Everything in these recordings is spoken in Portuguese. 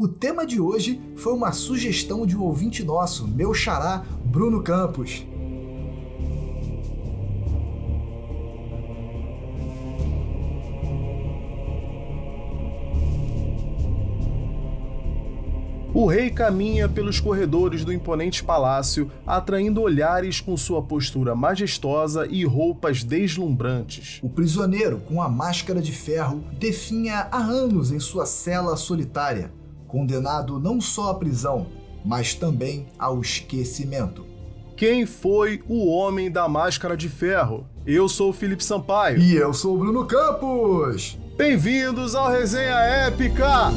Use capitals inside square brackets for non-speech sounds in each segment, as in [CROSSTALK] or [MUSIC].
O tema de hoje foi uma sugestão de um ouvinte nosso, meu xará Bruno Campos. O rei caminha pelos corredores do imponente palácio, atraindo olhares com sua postura majestosa e roupas deslumbrantes. O prisioneiro, com a máscara de ferro, definha há anos em sua cela solitária, condenado não só à prisão, mas também ao esquecimento. Quem foi o homem da máscara de ferro? Eu sou o Felipe Sampaio. E eu sou o Bruno Campos. Bem-vindos ao Resenha Épica!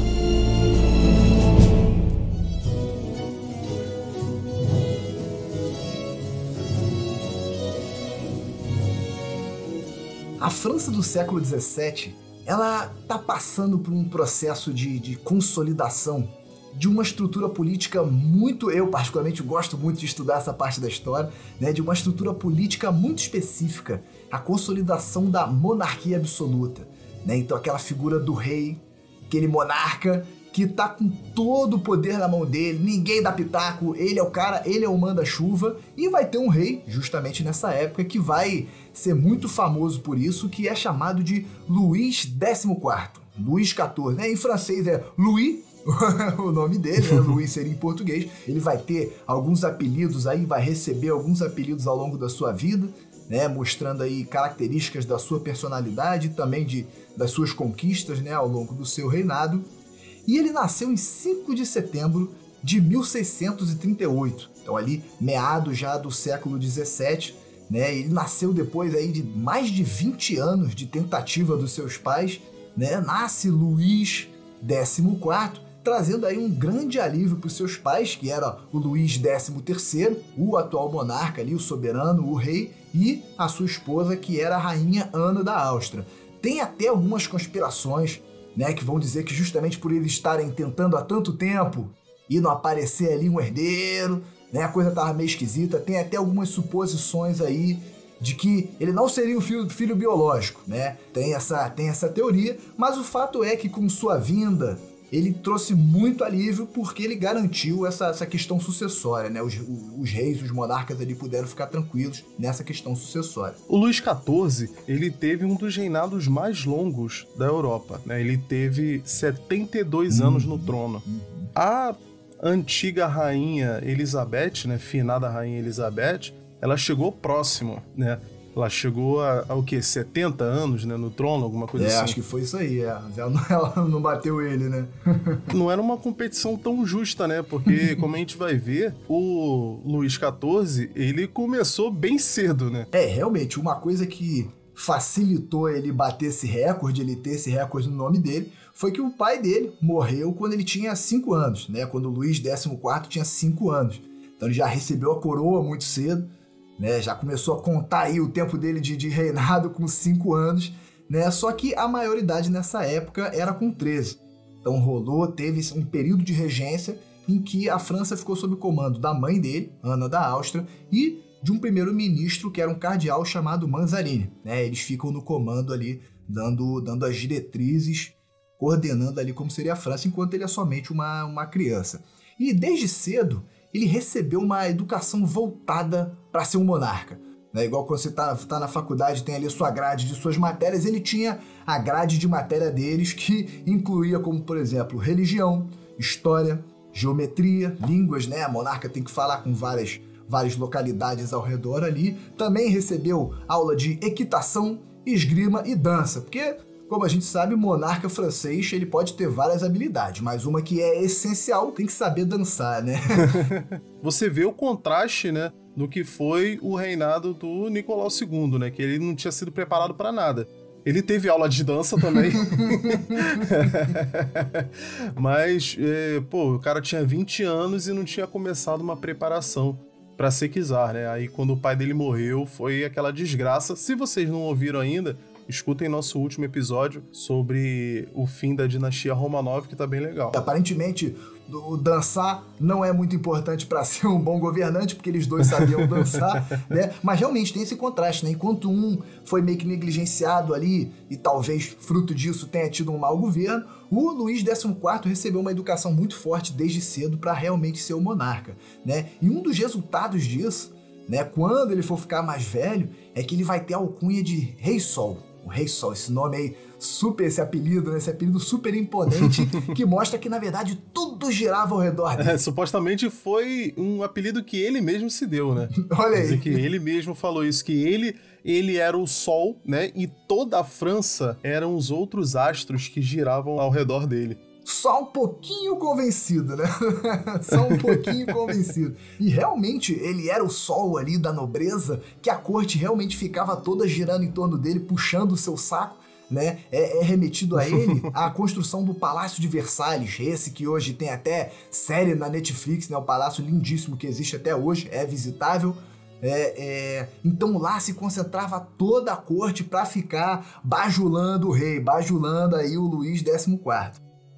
A França do século XVII, ela está passando por um processo de, de consolidação de uma estrutura política muito, eu particularmente gosto muito de estudar essa parte da história, né, de uma estrutura política muito específica, a consolidação da monarquia absoluta. Né? Então aquela figura do rei, aquele monarca que tá com todo o poder na mão dele, ninguém dá pitaco, ele é o cara, ele é o manda-chuva, e vai ter um rei, justamente nessa época, que vai ser muito famoso por isso, que é chamado de Luís XIV. Luís XIV, né? Em francês é Louis, [LAUGHS] o nome dele, né? Luís seria em português. Ele vai ter alguns apelidos aí, vai receber alguns apelidos ao longo da sua vida, né? Mostrando aí características da sua personalidade, também de, das suas conquistas, né? Ao longo do seu reinado. E ele nasceu em 5 de setembro de 1638, então ali meado já do século 17, né? Ele nasceu depois aí de mais de 20 anos de tentativa dos seus pais, né? Nasce Luís XIV, trazendo aí um grande alívio para os seus pais, que era o Luís XIII, o atual monarca ali, o soberano, o rei, e a sua esposa, que era a rainha Ana da Áustria. Tem até algumas conspirações né, que vão dizer que justamente por eles estarem tentando há tanto tempo e não aparecer ali um herdeiro, né, a coisa tava meio esquisita. Tem até algumas suposições aí de que ele não seria o filho, filho biológico, né? Tem essa, tem essa teoria, mas o fato é que com sua vinda ele trouxe muito alívio porque ele garantiu essa, essa questão sucessória, né? Os, os, reis, os monarcas ali puderam ficar tranquilos nessa questão sucessória. O Luís XIV, ele teve um dos reinados mais longos da Europa, né? Ele teve 72 uhum. anos no trono. Uhum. A antiga rainha Elizabeth, né, finada rainha Elizabeth, ela chegou próximo, né? Ela chegou a, a, o quê? 70 anos, né? No trono, alguma coisa é, assim. É, acho que foi isso aí, é. [LAUGHS] Ela não, ela não bateu ele, né? [LAUGHS] não era uma competição tão justa, né? Porque, [LAUGHS] como a gente vai ver, o Luís XIV, ele começou bem cedo, né? É, realmente, uma coisa que facilitou ele bater esse recorde, ele ter esse recorde no nome dele, foi que o pai dele morreu quando ele tinha 5 anos, né? Quando o Luís XIV tinha 5 anos. Então ele já recebeu a coroa muito cedo né? Já começou a contar aí o tempo dele de, de reinado com 5 anos, né? Só que a maioridade nessa época era com 13. Então rolou, teve um período de regência em que a França ficou sob o comando da mãe dele, Ana da Áustria, e de um primeiro-ministro que era um cardeal chamado Manzarini. Né? Eles ficam no comando ali, dando, dando as diretrizes, coordenando ali como seria a França, enquanto ele é somente uma, uma criança. E desde cedo ele recebeu uma educação voltada para ser um monarca. Né? Igual quando você está tá na faculdade, tem ali sua grade de suas matérias, ele tinha a grade de matéria deles que incluía como, por exemplo, religião, história, geometria, línguas, né? A monarca tem que falar com várias, várias localidades ao redor ali. Também recebeu aula de equitação, esgrima e dança, porque como a gente sabe, o monarca francês ele pode ter várias habilidades, mas uma que é essencial tem que saber dançar, né? [LAUGHS] Você vê o contraste, né, no que foi o reinado do Nicolau II, né, que ele não tinha sido preparado para nada. Ele teve aula de dança também. [LAUGHS] Mas, é, pô, o cara tinha 20 anos e não tinha começado uma preparação para ser czar, né? Aí quando o pai dele morreu, foi aquela desgraça. Se vocês não ouviram ainda, escutem nosso último episódio sobre o fim da dinastia Romanov, que tá bem legal. Aparentemente, o dançar não é muito importante para [LAUGHS] ser um bom governante, porque eles dois sabiam [LAUGHS] dançar, né? Mas realmente tem esse contraste, né? Enquanto um foi meio que negligenciado ali e talvez fruto disso tenha tido um mau governo, o Luís XIV recebeu uma educação muito forte desde cedo para realmente ser o monarca, né? E um dos resultados disso, né, quando ele for ficar mais velho, é que ele vai ter a alcunha de Rei Sol. O Rei Sol, esse nome aí super esse apelido, né? Esse apelido super imponente [LAUGHS] que mostra que, na verdade, tudo girava ao redor dele. É, supostamente foi um apelido que ele mesmo se deu, né? [LAUGHS] Olha aí. Dizer que ele mesmo falou isso, que ele ele era o Sol, né? E toda a França eram os outros astros que giravam ao redor dele só um pouquinho convencido, né? [LAUGHS] só um pouquinho convencido. E realmente ele era o sol ali da nobreza, que a corte realmente ficava toda girando em torno dele, puxando o seu saco né, é, é, remetido a ele [LAUGHS] a construção do Palácio de Versalhes, esse que hoje tem até série na Netflix, né, o palácio lindíssimo que existe até hoje, é visitável. É, é, então lá se concentrava toda a corte para ficar bajulando o rei, bajulando aí o Luís XIV.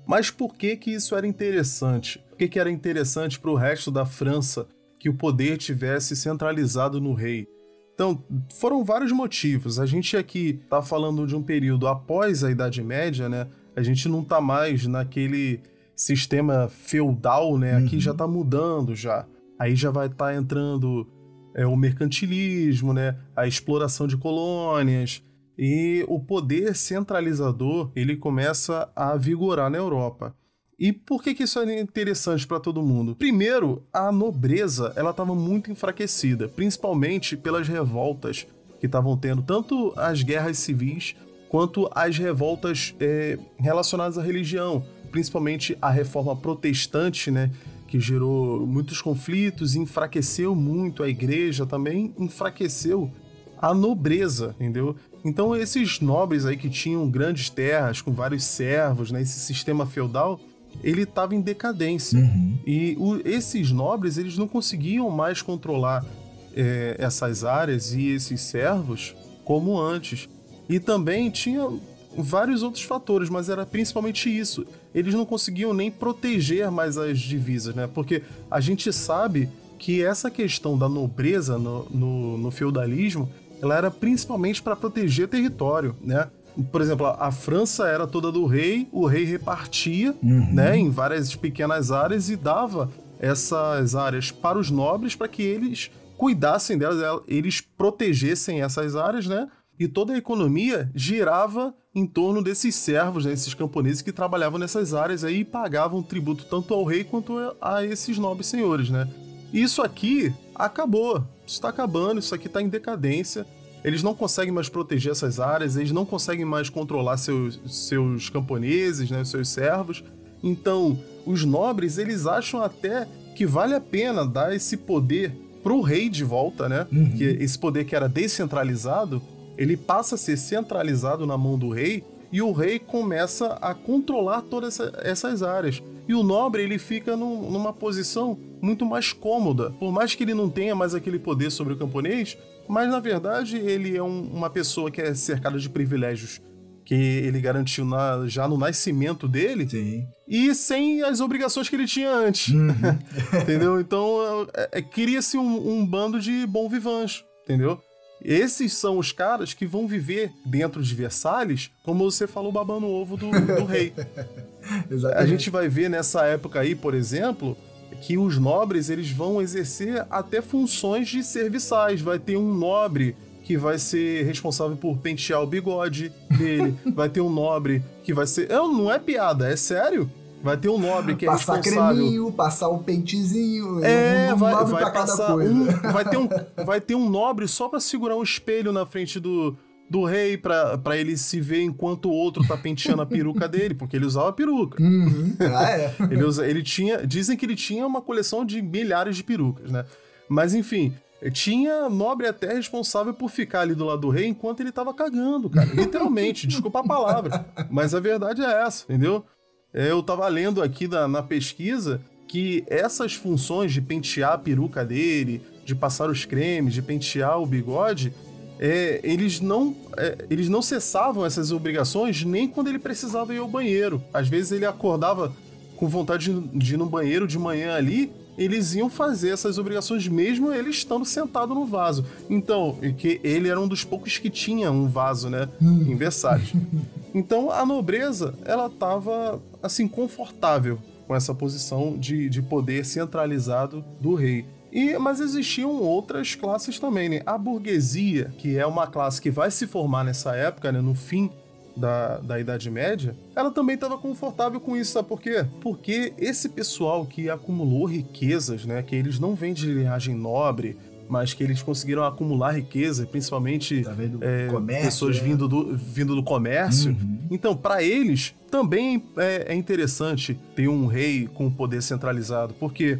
Mas por que que isso era interessante? Por que, que era interessante para o resto da França que o poder tivesse centralizado no rei? Então, foram vários motivos. A gente aqui está falando de um período após a Idade Média, né? A gente não está mais naquele sistema feudal, né? Aqui já está uhum. mudando já. Aí já vai estar tá entrando é, o mercantilismo, né? A exploração de colônias e o poder centralizador ele começa a vigorar na Europa. E por que, que isso é interessante para todo mundo? Primeiro, a nobreza ela estava muito enfraquecida, principalmente pelas revoltas que estavam tendo, tanto as guerras civis quanto as revoltas é, relacionadas à religião, principalmente a reforma protestante, né, que gerou muitos conflitos, enfraqueceu muito a igreja, também enfraqueceu a nobreza, entendeu? Então esses nobres aí que tinham grandes terras com vários servos, né, esse sistema feudal, ele estava em decadência. Uhum. E o, esses nobres, eles não conseguiam mais controlar é, essas áreas e esses servos como antes. E também tinha vários outros fatores, mas era principalmente isso. Eles não conseguiam nem proteger mais as divisas, né? Porque a gente sabe que essa questão da nobreza no, no, no feudalismo, ela era principalmente para proteger território, né? por exemplo, a França era toda do rei, o rei repartia, uhum. né, em várias pequenas áreas e dava essas áreas para os nobres para que eles cuidassem delas, eles protegessem essas áreas, né? E toda a economia girava em torno desses servos, né, esses camponeses que trabalhavam nessas áreas aí e pagavam tributo tanto ao rei quanto a esses nobres senhores, né? Isso aqui acabou, isso está acabando, isso aqui está em decadência eles não conseguem mais proteger essas áreas, eles não conseguem mais controlar seus, seus camponeses, né, seus servos. Então, os nobres, eles acham até que vale a pena dar esse poder pro rei de volta, né? Uhum. Que esse poder que era descentralizado, ele passa a ser centralizado na mão do rei e o rei começa a controlar todas essa, essas áreas. E o nobre ele fica num, numa posição muito mais cômoda. Por mais que ele não tenha mais aquele poder sobre o camponês, mas na verdade ele é um, uma pessoa que é cercada de privilégios que ele garantiu na, já no nascimento dele Sim. e sem as obrigações que ele tinha antes. Uhum. [LAUGHS] entendeu? Então é, é, cria-se um, um, bando de bom vivants, entendeu? Esses são os caras que vão viver dentro de Versalhes, como você falou, babando o ovo do, do rei. [LAUGHS] A gente vai ver nessa época aí, por exemplo, que os nobres eles vão exercer até funções de serviçais. Vai ter um nobre que vai ser responsável por pentear o bigode dele. [LAUGHS] vai ter um nobre que vai ser. Não, não é piada, é sério. Vai ter um nobre que é passar responsável... Passar creminho, passar o pentezinho, é, um, um vai, vai passar um, [LAUGHS] vai ter um, vai ter um nobre só para segurar um espelho na frente do, do rei para ele se ver enquanto o outro tá penteando a peruca dele, porque ele usava peruca. Uhum. Ah, é. [LAUGHS] ele, usa, ele tinha. Dizem que ele tinha uma coleção de milhares de perucas, né? Mas enfim, tinha nobre até responsável por ficar ali do lado do rei enquanto ele tava cagando, cara. Literalmente, desculpa a palavra. Mas a verdade é essa, entendeu? É, eu tava lendo aqui na, na pesquisa que essas funções de pentear a peruca dele, de passar os cremes, de pentear o bigode, é, eles, não, é, eles não cessavam essas obrigações nem quando ele precisava ir ao banheiro. Às vezes ele acordava com vontade de ir no banheiro de manhã ali, eles iam fazer essas obrigações mesmo ele estando sentado no vaso. Então, que ele era um dos poucos que tinha um vaso, né, hum. em Versalhes. [LAUGHS] Então, a nobreza, ela estava assim confortável com essa posição de, de poder centralizado do rei. E, mas existiam outras classes também, né? A burguesia, que é uma classe que vai se formar nessa época, né, no fim da, da Idade Média, ela também estava confortável com isso, sabe por quê? Porque esse pessoal que acumulou riquezas, né, que eles não vêm de linhagem nobre, mas que eles conseguiram acumular riqueza, principalmente tá é, comércio, pessoas é. vindo, do, vindo do comércio. Uhum. Então, para eles, também é, é interessante ter um rei com poder centralizado, porque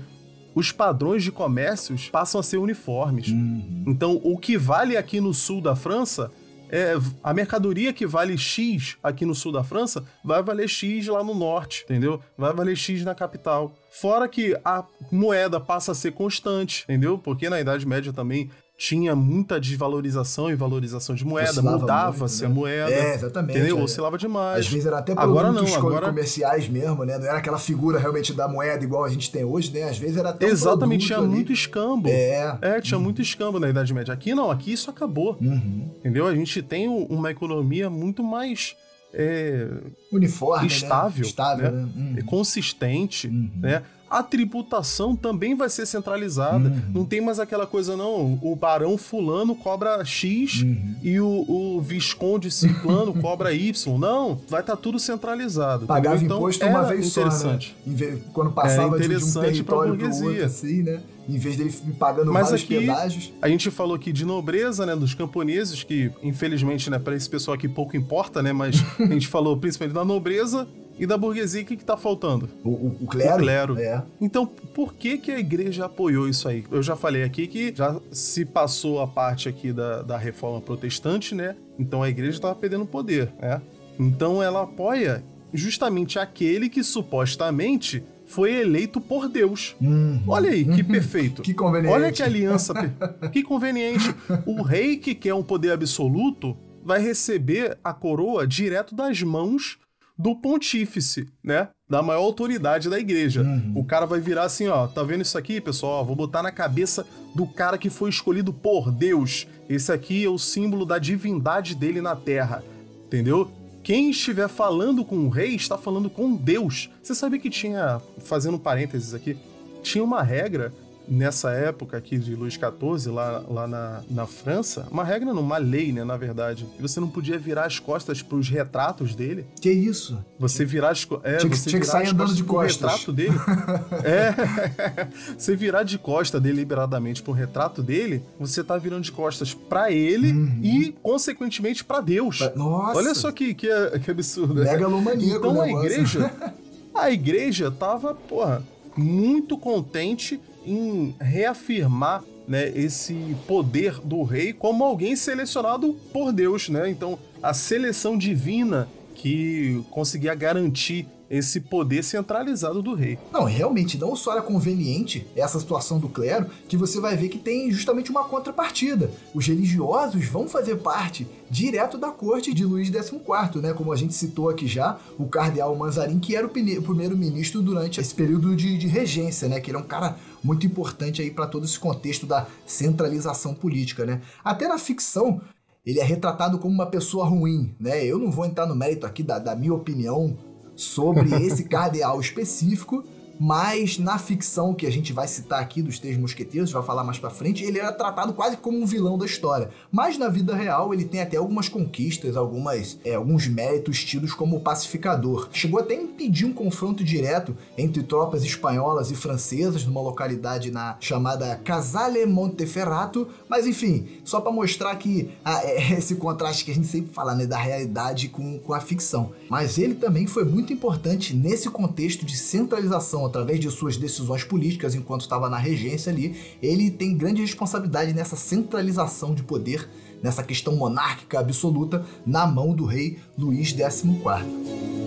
os padrões de comércios passam a ser uniformes. Uhum. Então, o que vale aqui no sul da França é, a mercadoria que vale X aqui no sul da França vai valer X lá no norte, entendeu? Vai valer X na capital. Fora que a moeda passa a ser constante, entendeu? Porque na Idade Média também tinha muita desvalorização e valorização de moeda, mudava-se né? a moeda. É, exatamente. Entendeu? É. Oscilava demais. Às vezes era até produtos agora não, agora... comerciais mesmo, né? Não era aquela figura realmente da moeda igual a gente tem hoje, né? Às vezes era até Exatamente, um tinha ali. muito escambo. É. É, tinha uhum. muito escambo na Idade Média. Aqui não, aqui isso acabou. Uhum. Entendeu? A gente tem uma economia muito mais... É, uniforme, estável, né? estável né? Né? Uhum. consistente, uhum. né? A tributação também vai ser centralizada. Uhum. Não tem mais aquela coisa, não. O barão fulano cobra X uhum. e o, o visconde ciclano [LAUGHS] cobra Y. Não, vai estar tá tudo centralizado. Pagava então, imposto uma vez interessante. só, né? Quando passava de, de um território para outro, assim, né? Em vez dele pagando Mas vários aqui, pedágios. A gente falou aqui de nobreza, né? Dos camponeses, que infelizmente, né, para esse pessoal aqui pouco importa, né? Mas a gente [LAUGHS] falou principalmente da nobreza e da burguesia, o que, está faltando? O, o, o, clero? O clero. É. Então, por que, que a igreja apoiou isso aí? Eu já falei aqui que já se passou a parte aqui da, da reforma protestante, né? Então a igreja estava perdendo poder, né? Então ela apoia justamente aquele que supostamente foi eleito por Deus. Uhum. Olha aí, que perfeito. que conveniente. Olha que aliança. [LAUGHS] que conveniente. O rei que quer um poder absoluto vai receber a coroa direto das mãos do pontífice, né? Da maior autoridade da igreja. Uhum. O cara vai virar assim, ó, tá vendo isso aqui, pessoal? Vou botar na cabeça do cara que foi escolhido por Deus. Esse aqui é o símbolo da divindade dele na terra. Entendeu? Quem estiver falando com o rei está falando com Deus. Você sabia que tinha, fazendo parênteses aqui, tinha uma regra nessa época aqui de Luís XIV, lá, lá na, na França, uma regra, não, uma lei, né, na verdade, que você não podia virar as costas para os retratos dele. Que isso? Você virar as é, tinha que, você tinha que sair andando de costas. retrato dele. [LAUGHS] é. [LAUGHS] você virar de costa deliberadamente para o retrato dele, você tá virando de costas para ele uhum. e, consequentemente, para Deus. Nossa. Olha só que, que, que absurdo. Né? Megalomaníaco Então a igreja, [LAUGHS] a igreja tava, porra, muito contente em reafirmar né, esse poder do rei como alguém selecionado por Deus, né? Então, a seleção divina que conseguia garantir esse poder centralizado do rei. Não, realmente, não só era conveniente essa situação do clero, que você vai ver que tem justamente uma contrapartida. Os religiosos vão fazer parte direto da corte de Luís XIV, né? Como a gente citou aqui já, o cardeal Manzarin, que era o primeiro-ministro durante esse período de, de regência, né? Que ele é um cara muito importante aí para todo esse contexto da centralização política, né? Até na ficção, ele é retratado como uma pessoa ruim, né? Eu não vou entrar no mérito aqui da, da minha opinião sobre [LAUGHS] esse cardeal específico, mas na ficção que a gente vai citar aqui dos Três Mosqueteiros, vai falar mais para frente, ele era tratado quase como um vilão da história. Mas na vida real ele tem até algumas conquistas, algumas, é, alguns méritos tidos como pacificador. Chegou até a impedir um confronto direto entre tropas espanholas e francesas numa localidade na chamada Casale Monteferrato, mas enfim, só para mostrar que ah, é, [LAUGHS] esse contraste que a gente sempre fala, né, da realidade com, com a ficção. Mas ele também foi muito importante nesse contexto de centralização através de suas decisões políticas enquanto estava na regência ali, ele tem grande responsabilidade nessa centralização de poder, nessa questão monárquica absoluta na mão do rei Luís XIV.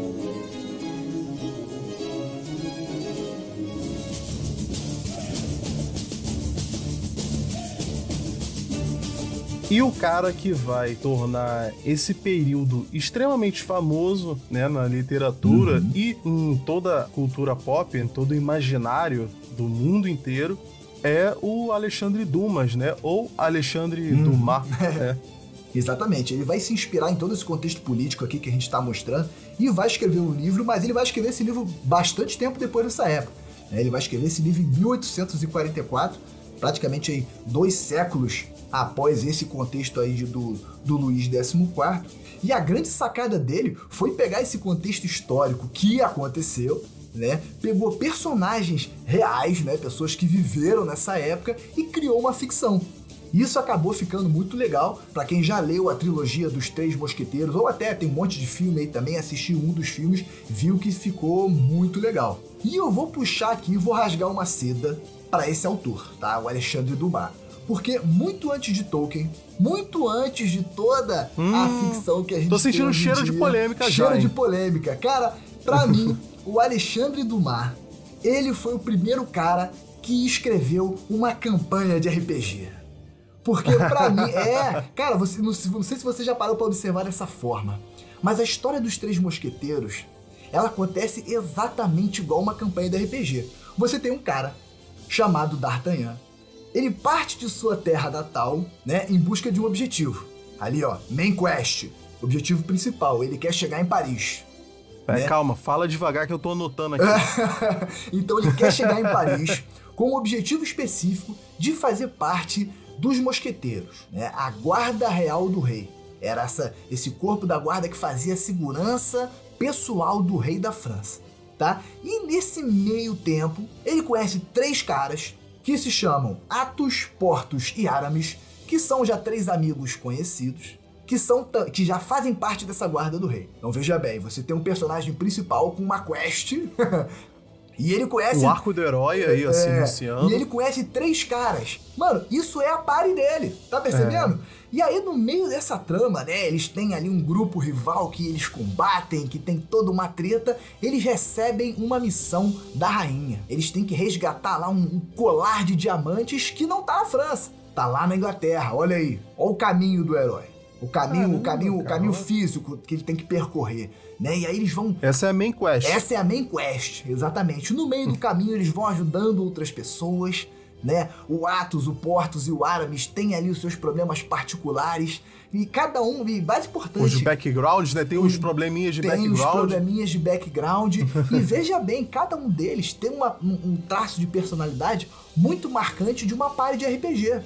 E o cara que vai tornar esse período extremamente famoso né, na literatura uhum. e em toda a cultura pop, em todo o imaginário do mundo inteiro, é o Alexandre Dumas, né? Ou Alexandre uhum. Dumas. [LAUGHS] É. Exatamente, ele vai se inspirar em todo esse contexto político aqui que a gente está mostrando e vai escrever um livro, mas ele vai escrever esse livro bastante tempo depois dessa época. Né? Ele vai escrever esse livro em 1844, praticamente aí dois séculos após esse contexto aí do, do Luís XIV. E a grande sacada dele foi pegar esse contexto histórico que aconteceu, né? Pegou personagens reais, né? Pessoas que viveram nessa época e criou uma ficção. Isso acabou ficando muito legal para quem já leu a trilogia dos Três Mosqueteiros, ou até tem um monte de filme aí também, assistiu um dos filmes, viu que ficou muito legal. E eu vou puxar aqui, vou rasgar uma seda para esse autor, tá? O Alexandre Dumas. Porque muito antes de Tolkien, muito antes de toda hum, a ficção que a gente Tô sentindo um cheiro dia, de polêmica cheiro já. Cheiro de polêmica. Cara, pra [LAUGHS] mim, o Alexandre Dumas, ele foi o primeiro cara que escreveu uma campanha de RPG. Porque pra mim, [LAUGHS] é. Cara, você, não, não sei se você já parou pra observar dessa forma. Mas a história dos Três Mosqueteiros, ela acontece exatamente igual uma campanha de RPG. Você tem um cara chamado D'Artagnan. Ele parte de sua terra natal, né, em busca de um objetivo. Ali, ó, main quest, objetivo principal, ele quer chegar em Paris. É, né? Calma, fala devagar que eu tô anotando aqui. [LAUGHS] então ele quer chegar em Paris com o objetivo específico de fazer parte dos mosqueteiros, né? A guarda real do rei. Era essa, esse corpo da guarda que fazia a segurança pessoal do rei da França, tá? E nesse meio tempo, ele conhece três caras que se chamam Atos, Portos e Aramis, que são já três amigos conhecidos, que são que já fazem parte dessa guarda do rei. Então veja bem, você tem um personagem principal com uma quest [LAUGHS] E ele conhece. O arco do herói aí, assim, é, iniciando. E ele conhece três caras. Mano, isso é a pare dele, tá percebendo? É. E aí, no meio dessa trama, né, eles têm ali um grupo rival que eles combatem, que tem toda uma treta. Eles recebem uma missão da rainha. Eles têm que resgatar lá um, um colar de diamantes que não tá na França. Tá lá na Inglaterra, olha aí. Olha o caminho do herói. O caminho, Caramba, o caminho, o caminho físico que ele tem que percorrer, né? E aí eles vão. Essa é a main quest. Essa é a main quest, exatamente. No meio do [LAUGHS] caminho eles vão ajudando outras pessoas, né? O Atos, o Portos e o Aramis têm ali os seus problemas particulares e cada um, e mais importante. Os backgrounds, né? Tem uns probleminhas de tem background. Tem uns probleminhas de background. [LAUGHS] e veja bem, cada um deles tem uma, um, um traço de personalidade muito marcante de uma party de RPG.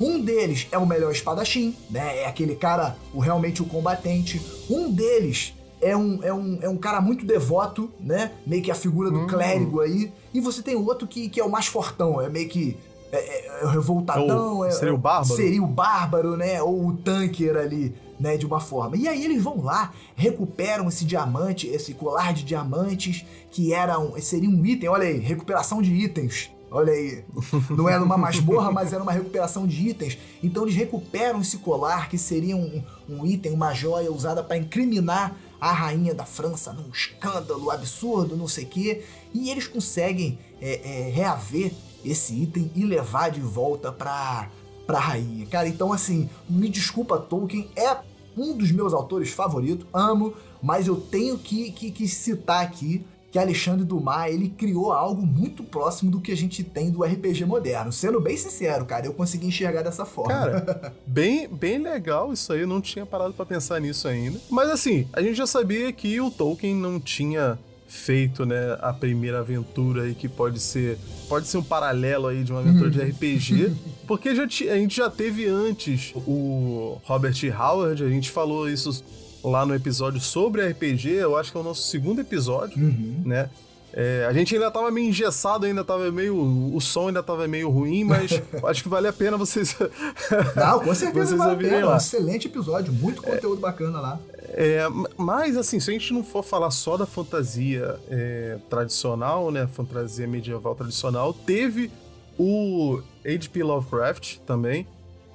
Um deles é o melhor espadachim, né? É aquele cara, o, realmente o combatente. Um deles é um, é, um, é um cara muito devoto, né? Meio que a figura do hum. clérigo aí. E você tem o outro que, que é o mais fortão, é meio que. É, é, é revoltadão. É, seria o bárbaro? Seria o bárbaro, né? Ou o tanker ali, né? De uma forma. E aí eles vão lá, recuperam esse diamante, esse colar de diamantes, que era um, seria um item, olha aí, recuperação de itens Olha aí. Não era uma masmorra, mas era uma recuperação de itens. Então eles recuperam esse colar, que seria um, um item, uma joia usada para incriminar a rainha da França num escândalo absurdo, não sei o quê. E eles conseguem é, é, reaver esse item e levar de volta pra, pra rainha. Cara, então assim, me desculpa, Tolkien é um dos meus autores favoritos, amo, mas eu tenho que, que, que citar aqui que Alexandre Dumas ele criou algo muito próximo do que a gente tem do RPG moderno. Sendo bem sincero, cara, eu consegui enxergar dessa forma. Cara, [LAUGHS] bem, bem legal isso aí, eu não tinha parado para pensar nisso ainda. Mas assim, a gente já sabia que o Tolkien não tinha feito, né, a primeira aventura aí que pode ser, pode ser um paralelo aí de uma aventura de RPG, [LAUGHS] porque já a gente já teve antes o Robert Howard, a gente falou isso lá no episódio sobre RPG, eu acho que é o nosso segundo episódio, uhum. né? É, a gente ainda tava meio engessado, ainda tava meio. O som ainda tava meio ruim, mas [LAUGHS] acho que vale a pena vocês. [LAUGHS] Não, com certeza vocês vale a pena. Lá. Um excelente episódio, muito conteúdo é, bacana lá. É, mas, assim, se a gente não for falar só da fantasia é, tradicional, né? Fantasia medieval tradicional, teve o H.P. Lovecraft também,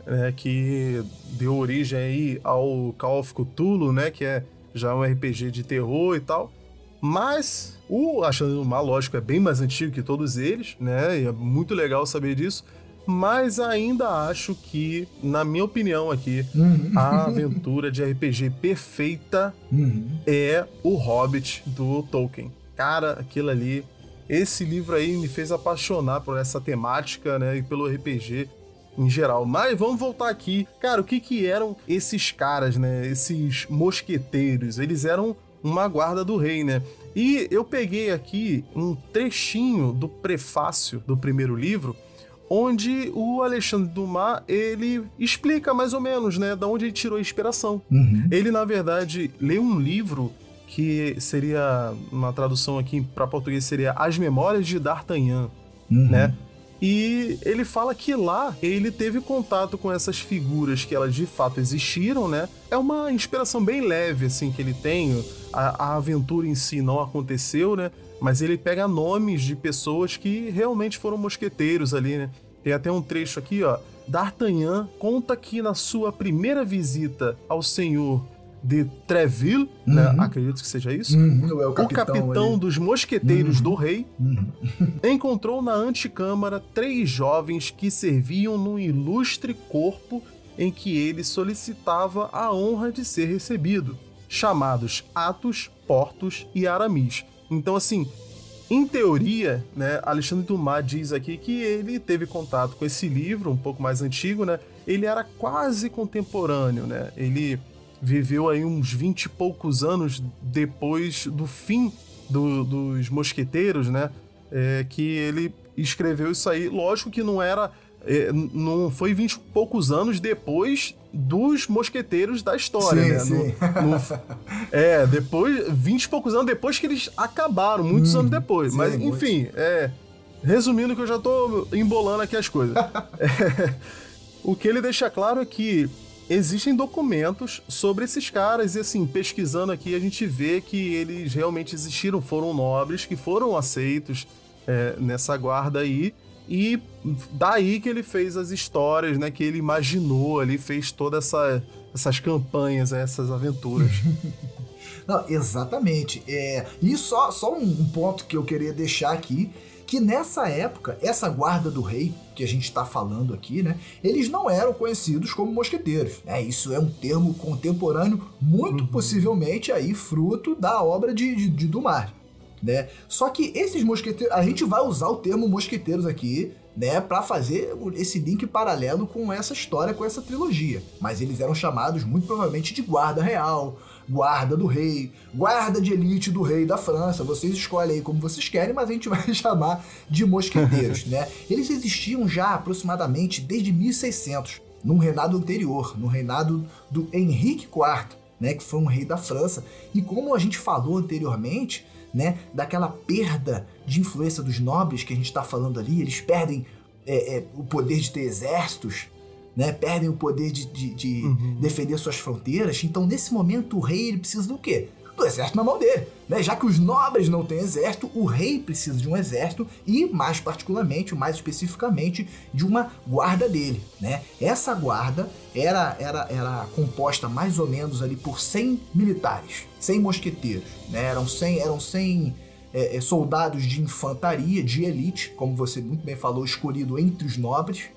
né, que deu origem aí ao Call of Cthulhu, né, que é já um RPG de terror e tal. Mas o Achando Mal, lógico, é bem mais antigo que todos eles, né, e é muito legal saber disso. mas ainda acho que, na minha opinião aqui, uhum. a aventura de RPG perfeita uhum. é o Hobbit do Tolkien. Cara, aquilo ali, esse livro aí me fez apaixonar por essa temática, né, e pelo RPG em geral. Mas vamos voltar aqui. Cara, o que que eram esses caras, né? Esses mosqueteiros? Eles eram uma guarda do rei, né? E eu peguei aqui um trechinho do prefácio do primeiro livro, onde o Alexandre Dumas ele explica mais ou menos, né, da onde ele tirou a inspiração. Uhum. Ele na verdade leu um livro que seria uma tradução aqui para português seria As Memórias de D'Artagnan, uhum. né? E ele fala que lá ele teve contato com essas figuras que elas de fato existiram, né? É uma inspiração bem leve, assim, que ele tem. A, a aventura em si não aconteceu, né? Mas ele pega nomes de pessoas que realmente foram mosqueteiros ali, né? Tem até um trecho aqui, ó. D'Artagnan conta que na sua primeira visita ao senhor de Treville, né? uhum. né? acredito que seja isso, uhum, é o capitão, o capitão dos mosqueteiros uhum. do rei, uhum. [LAUGHS] encontrou na antecâmara três jovens que serviam no ilustre corpo em que ele solicitava a honra de ser recebido, chamados Atos, Portos e Aramis. Então, assim, em teoria, né, Alexandre Dumas diz aqui que ele teve contato com esse livro, um pouco mais antigo, né? Ele era quase contemporâneo, né? Ele viveu aí uns vinte e poucos anos depois do fim do, dos mosqueteiros, né? É, que ele escreveu isso aí. Lógico que não era. É, não foi vinte e poucos anos depois dos mosqueteiros da história, sim, né? Sim. No, no, é, depois. Vinte e poucos anos depois que eles acabaram, muitos hum, anos depois. Sim, Mas, enfim, é. Resumindo que eu já tô embolando aqui as coisas. [LAUGHS] é, o que ele deixa claro é que existem documentos sobre esses caras e assim, pesquisando aqui a gente vê que eles realmente existiram, foram nobres, que foram aceitos é, nessa guarda aí e daí que ele fez as histórias, né, que ele imaginou ali, fez todas essa, essas campanhas, essas aventuras. [LAUGHS] Não, exatamente. É, e só, só um ponto que eu queria deixar aqui que nessa época, essa guarda do rei, que a gente está falando aqui, né, eles não eram conhecidos como mosqueteiros. Né? Isso é um termo contemporâneo, muito uhum. possivelmente aí fruto da obra de, de, de Dumas. Né? Só que esses mosqueteiros, a gente vai usar o termo mosqueteiros aqui, né, para fazer esse link paralelo com essa história, com essa trilogia. Mas eles eram chamados muito provavelmente de guarda real, guarda do rei, guarda de elite do rei da França. Vocês escolhem aí como vocês querem, mas a gente [LAUGHS] vai chamar de mosqueteiros, né? Eles existiam já aproximadamente desde 1600, num reinado anterior, no reinado do Henrique IV, né, que foi um rei da França. E como a gente falou anteriormente, né, daquela perda de influência dos nobres que a gente está falando ali, eles perdem é, é, o poder de ter exércitos, né, perdem o poder de, de, de uhum. defender suas fronteiras. Então, nesse momento, o rei ele precisa do quê? Do exército na mão dele. Né? Já que os nobres não têm exército, o rei precisa de um exército e, mais particularmente, mais especificamente, de uma guarda dele. Né? Essa guarda era, era, era composta mais ou menos ali por 100 militares, 100 mosqueteiros. Né? Eram 100, eram 100 é, é, soldados de infantaria, de elite, como você muito bem falou, escolhido entre os nobres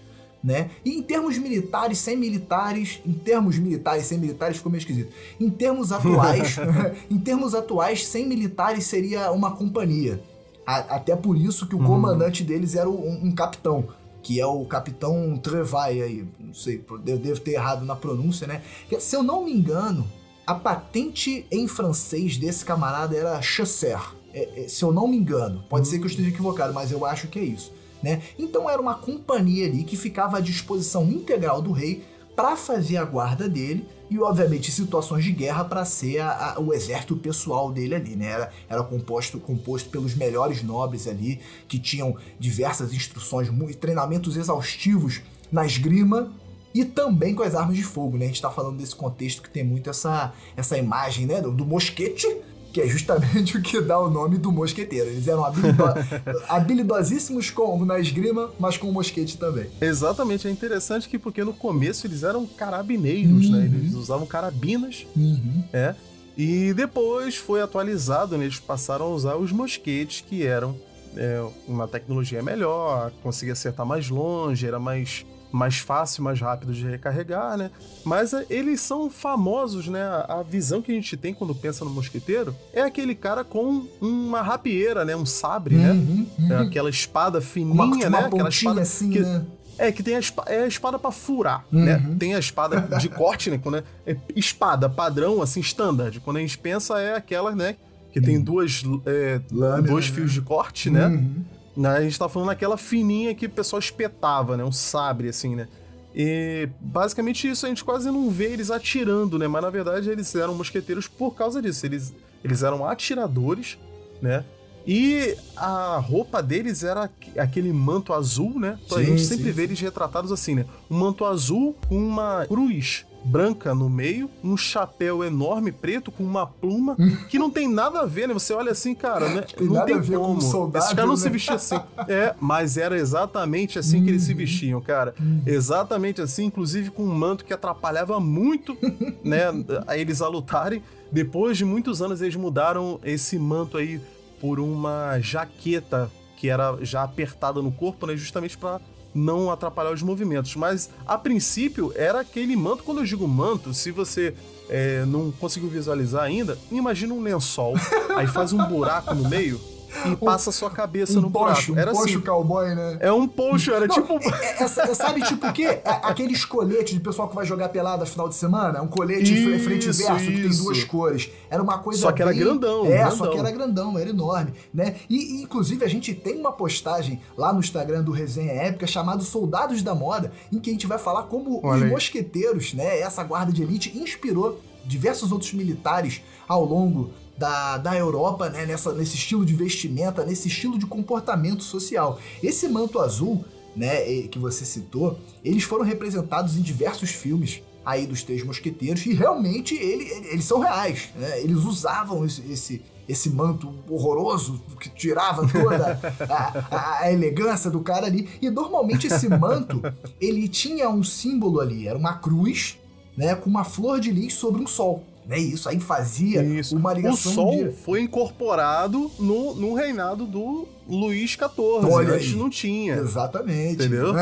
né? E em termos militares, sem militares, em termos militares, sem militares ficou meio esquisito. Em termos atuais, [LAUGHS] [LAUGHS] em termos atuais, sem militares seria uma companhia. A, até por isso que o uhum. comandante deles era um, um, capitão, que é o capitão Trevai aí, não sei, eu devo ter errado na pronúncia, né? Se eu não me engano, a patente em francês desse camarada era chasseur. É, é, se eu não me engano, pode uhum. ser que eu esteja equivocado, mas eu acho que é isso né? Então era uma companhia ali que ficava à disposição integral do rei para fazer a guarda dele e, obviamente, situações de guerra para ser a, a, o exército pessoal dele ali, né? Era, era composto, composto pelos melhores nobres ali, que tinham diversas instruções, treinamentos exaustivos na esgrima e também com as armas de fogo, né? A gente está falando desse contexto que tem muito essa, essa imagem, né? Do, do mosquete que é justamente [LAUGHS] o que dá o nome do mosqueteiro. Eles eram habilido [LAUGHS] habilidosíssimos com, na esgrima, mas com o mosquete também. Exatamente, é interessante que porque no começo eles eram carabineiros, né? uhum. né? Eles usavam carabinas, uhum. é. E depois foi atualizado, né? eles passaram a usar os mosquetes que eram é, uma tecnologia melhor, conseguia acertar mais longe, era mais mais fácil, mais rápido de recarregar, né? Mas é, eles são famosos, né? A visão que a gente tem quando pensa no mosqueteiro é aquele cara com uma rapieira, né? Um sabre, né? uhum, né? Uhum. É aquela espada fininha, uma, né? Aquela espada assim, que, né? É, que tem a, espada, é a espada pra furar, né? uhum. né? Tem a espada de [LAUGHS] corte, né? Quando é, é, espada padrão, assim, standard. Quando a gente pensa é aquela, né? Que tem uhum. duas, é, Lâmina, dois né? fios de corte, né? Uhum. Né, a gente tá falando daquela fininha que o pessoal espetava, né? Um sabre, assim, né? E basicamente isso, a gente quase não vê eles atirando, né? Mas na verdade eles eram mosqueteiros por causa disso. Eles, eles eram atiradores, né? E a roupa deles era aquele manto azul, né? Sim, a gente sempre sim, vê sim. eles retratados assim, né? Um manto azul com uma cruz branca no meio, um chapéu enorme preto com uma pluma que não tem nada a ver, né? Você olha assim, cara, né? Tem não tem como. Com soldado, Esse cara não né? se vestia assim. É, mas era exatamente assim que eles se vestiam, cara. Exatamente assim, inclusive com um manto que atrapalhava muito, [LAUGHS] né, a eles a lutarem. Depois de muitos anos eles mudaram esse manto aí por uma jaqueta que era já apertada no corpo, né, justamente para não atrapalhar os movimentos. Mas a princípio era aquele manto. Quando eu digo manto, se você é, não conseguiu visualizar ainda, imagina um lençol, [LAUGHS] aí faz um buraco no meio e passa a sua cabeça um no pocho, buraco. Era um pocho assim. cowboy, né? É um pocho, era Não, tipo. É, é, é, sabe tipo o quê? É, aqueles coletes de pessoal que vai jogar pelada final de semana? Um colete isso, frente e verso que tem duas cores. Era uma coisa Só que bem... era grandão. É, grandão. só que era grandão, era enorme, né? E, e, inclusive a gente tem uma postagem lá no Instagram do Resenha Épica chamado Soldados da Moda, em que a gente vai falar como Olha os aí. mosqueteiros, né? Essa guarda de elite inspirou diversos outros militares ao longo da, da Europa, né, nessa, nesse estilo de vestimenta, nesse estilo de comportamento social. Esse manto azul, né, que você citou, eles foram representados em diversos filmes aí dos Três Mosqueteiros e realmente ele, eles são reais, né? Eles usavam esse, esse, esse manto horroroso que tirava toda a, a, a, elegância do cara ali. E normalmente esse manto ele tinha um símbolo ali, era uma cruz, né, com uma flor de lis sobre um sol. Né? Isso aí fazia Isso. uma ligação. O Sol de... foi incorporado no, no reinado do Luís XIV. Olha Antes aí. não tinha. Exatamente. Entendeu?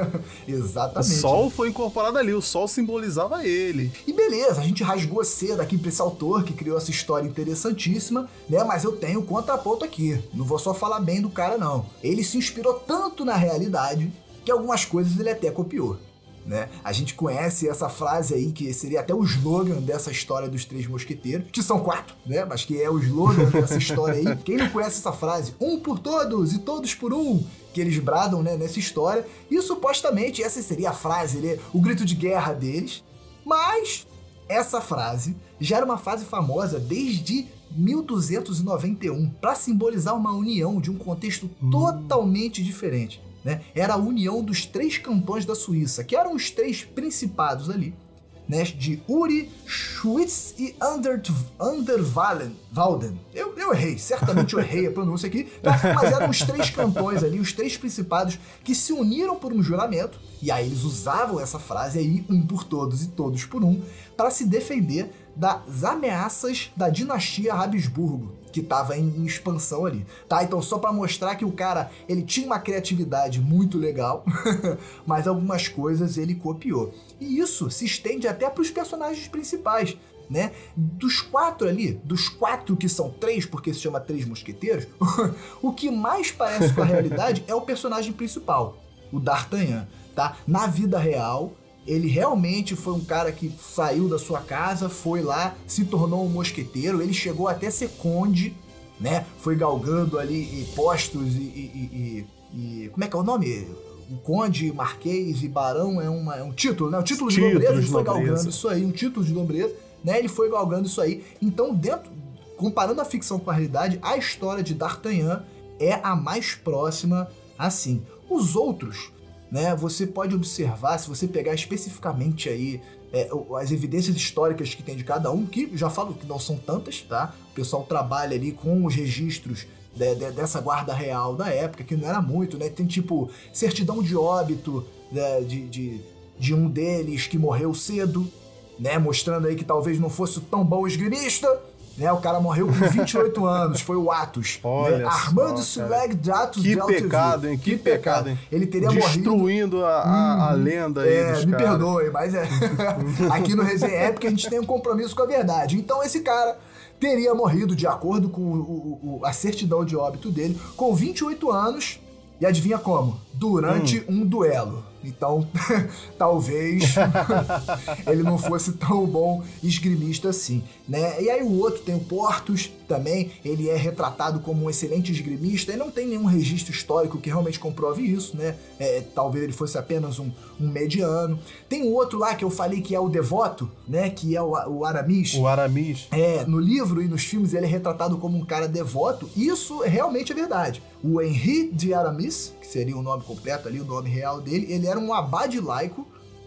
[LAUGHS] Exatamente. O Sol foi incorporado ali, o Sol simbolizava ele. E beleza, a gente rasgou cedo aqui pra esse autor que criou essa história interessantíssima, né? Mas eu tenho contraponto aqui. Não vou só falar bem do cara, não. Ele se inspirou tanto na realidade que algumas coisas ele até copiou. Né? A gente conhece essa frase aí, que seria até o slogan dessa história dos Três Mosqueteiros, que são quatro, né? Mas que é o slogan dessa história aí. Quem não conhece essa frase? Um por todos e todos por um, que eles bradam né, nessa história. E supostamente essa seria a frase, né, o grito de guerra deles. Mas essa frase já era uma frase famosa desde 1291 para simbolizar uma união de um contexto hum. totalmente diferente. Né? Era a união dos três cantões da Suíça, que eram os três principados ali, né? De Uri, Schwitz e Underwalden. Walden. Eu, eu errei, certamente eu errei a pronúncia aqui, [LAUGHS] mas eram os três cantões ali, os três principados que se uniram por um juramento, e aí eles usavam essa frase aí, um por todos e todos por um, para se defender das ameaças da dinastia Habsburgo, que estava em, em, expansão ali, tá? Então só para mostrar que o cara, ele tinha uma criatividade muito legal, [LAUGHS] mas algumas coisas ele copiou. E isso se estende até para os personagens principais, né? Dos quatro ali, dos quatro que são três, porque se chama Três Mosqueteiros, [LAUGHS] o que mais parece com a realidade [LAUGHS] é o personagem principal, o D'Artagnan, tá? Na vida real, ele realmente foi um cara que saiu da sua casa, foi lá, se tornou um mosqueteiro, ele chegou até ser conde, né? Foi galgando ali postos e, e, e, e como é que é o nome? O conde, marquês e barão é, uma, é um título, né? Um título de nobreza, ele foi nobreza. galgando isso aí, um título de nobreza, né? Ele foi galgando isso aí. Então, dentro, comparando a ficção com a realidade, a história de D'Artagnan é a mais próxima assim. Os outros né? Você pode observar, se você pegar especificamente aí é, as evidências históricas que tem de cada um, que já falo que não são tantas, tá? O pessoal trabalha ali com os registros de, de, dessa guarda real da época, que não era muito, né? Tem tipo certidão de óbito né? de, de, de um deles que morreu cedo, né? Mostrando aí que talvez não fosse tão bom esgrimista, né? O cara morreu com 28 [LAUGHS] anos, foi o Atos. Olha né? Armando Suleg de Atos Que de pecado, hein? Que, que pecado, hein? Ele teria Destruindo morrido... a, a, a hum, lenda aí É, me cara. perdoe, mas é... [LAUGHS] aqui no Resenha é porque a gente tem um compromisso com a verdade. Então esse cara teria morrido, de acordo com o, o, a certidão de óbito dele, com 28 anos. E adivinha como? Durante hum. um duelo. Então, [LAUGHS] talvez [LAUGHS] ele não fosse tão bom esgrimista assim, né? E aí o outro tem o Portos também, ele é retratado como um excelente esgrimista e não tem nenhum registro histórico que realmente comprove isso, né? É, talvez ele fosse apenas um, um, mediano. Tem o outro lá que eu falei que é o Devoto, né? Que é o, o Aramis. O Aramis. É, no livro e nos filmes ele é retratado como um cara devoto. Isso realmente é verdade. O Henri de Aramis, que seria o nome completo ali, o nome real dele, ele era um abade laico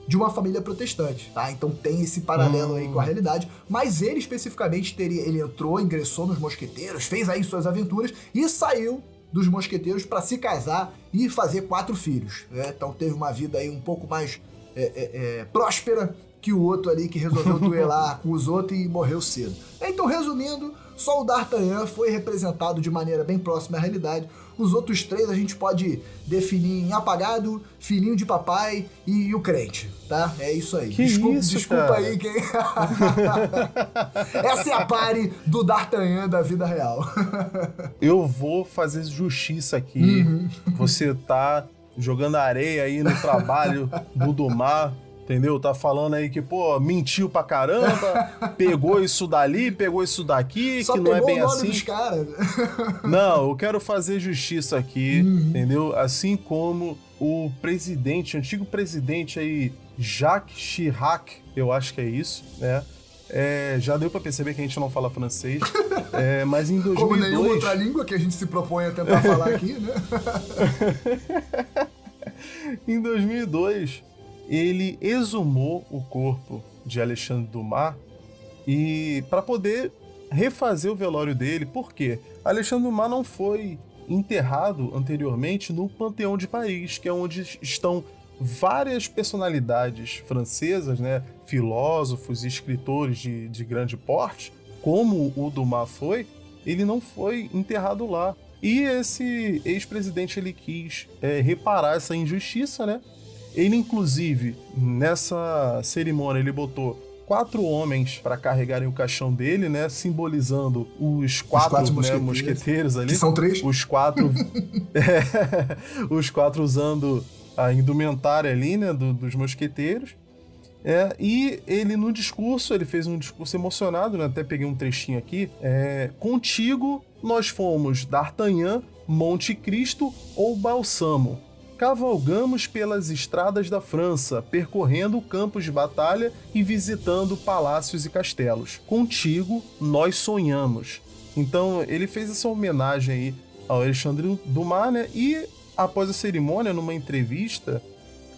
de uma família protestante, tá? Então tem esse paralelo hum. aí com a realidade, mas ele especificamente teria, ele entrou, ingressou nos mosqueteiros, fez aí suas aventuras e saiu dos mosqueteiros para se casar e fazer quatro filhos, né? Então teve uma vida aí um pouco mais é, é, é, próspera que o outro ali que resolveu [LAUGHS] duelar com os outros e morreu cedo. Então, resumindo, só o D'Artagnan foi representado de maneira bem próxima à realidade. Os outros três a gente pode definir em apagado, filhinho de papai e o crente, tá? É isso aí. Que desculpa, isso, desculpa cara? aí quem. [LAUGHS] Essa é a pare do D'Artagnan da vida real. [LAUGHS] Eu vou fazer justiça aqui. Uhum. Você tá jogando areia aí no trabalho do Dumar entendeu? Tá falando aí que, pô, mentiu pra caramba, [LAUGHS] pegou isso dali, pegou isso daqui, Só que não é bem assim. Dos caras. [LAUGHS] não, eu quero fazer justiça aqui, uhum. entendeu? Assim como o presidente, o antigo presidente aí, Jacques Chirac, eu acho que é isso, né? É, já deu para perceber que a gente não fala francês, [LAUGHS] é, mas em 2002... Como nenhuma outra língua que a gente se propõe a tentar falar aqui, né? em 2002, ele exumou o corpo de Alexandre Dumas e para poder refazer o velório dele, por quê? Alexandre Dumas não foi enterrado anteriormente no Panteão de Paris, que é onde estão várias personalidades francesas, né, filósofos e escritores de, de grande porte, como o Dumas foi, ele não foi enterrado lá. E esse ex-presidente ele quis é, reparar essa injustiça, né? Ele, inclusive, nessa cerimônia, ele botou quatro homens para carregarem o caixão dele, né? Simbolizando os quatro, os quatro mosqueteiros. Né, mosqueteiros. ali. Que são três. Os quatro. [LAUGHS] é, os quatro usando a indumentária ali, né? Do, dos mosqueteiros. É, e ele no discurso, ele fez um discurso emocionado, né? Até peguei um trechinho aqui. É, Contigo nós fomos D'Artagnan, Monte Cristo ou Balsamo cavalgamos pelas estradas da França, percorrendo campos de batalha e visitando palácios e castelos. Contigo, nós sonhamos. Então, ele fez essa homenagem aí ao Alexandre Dumas, né? E após a cerimônia, numa entrevista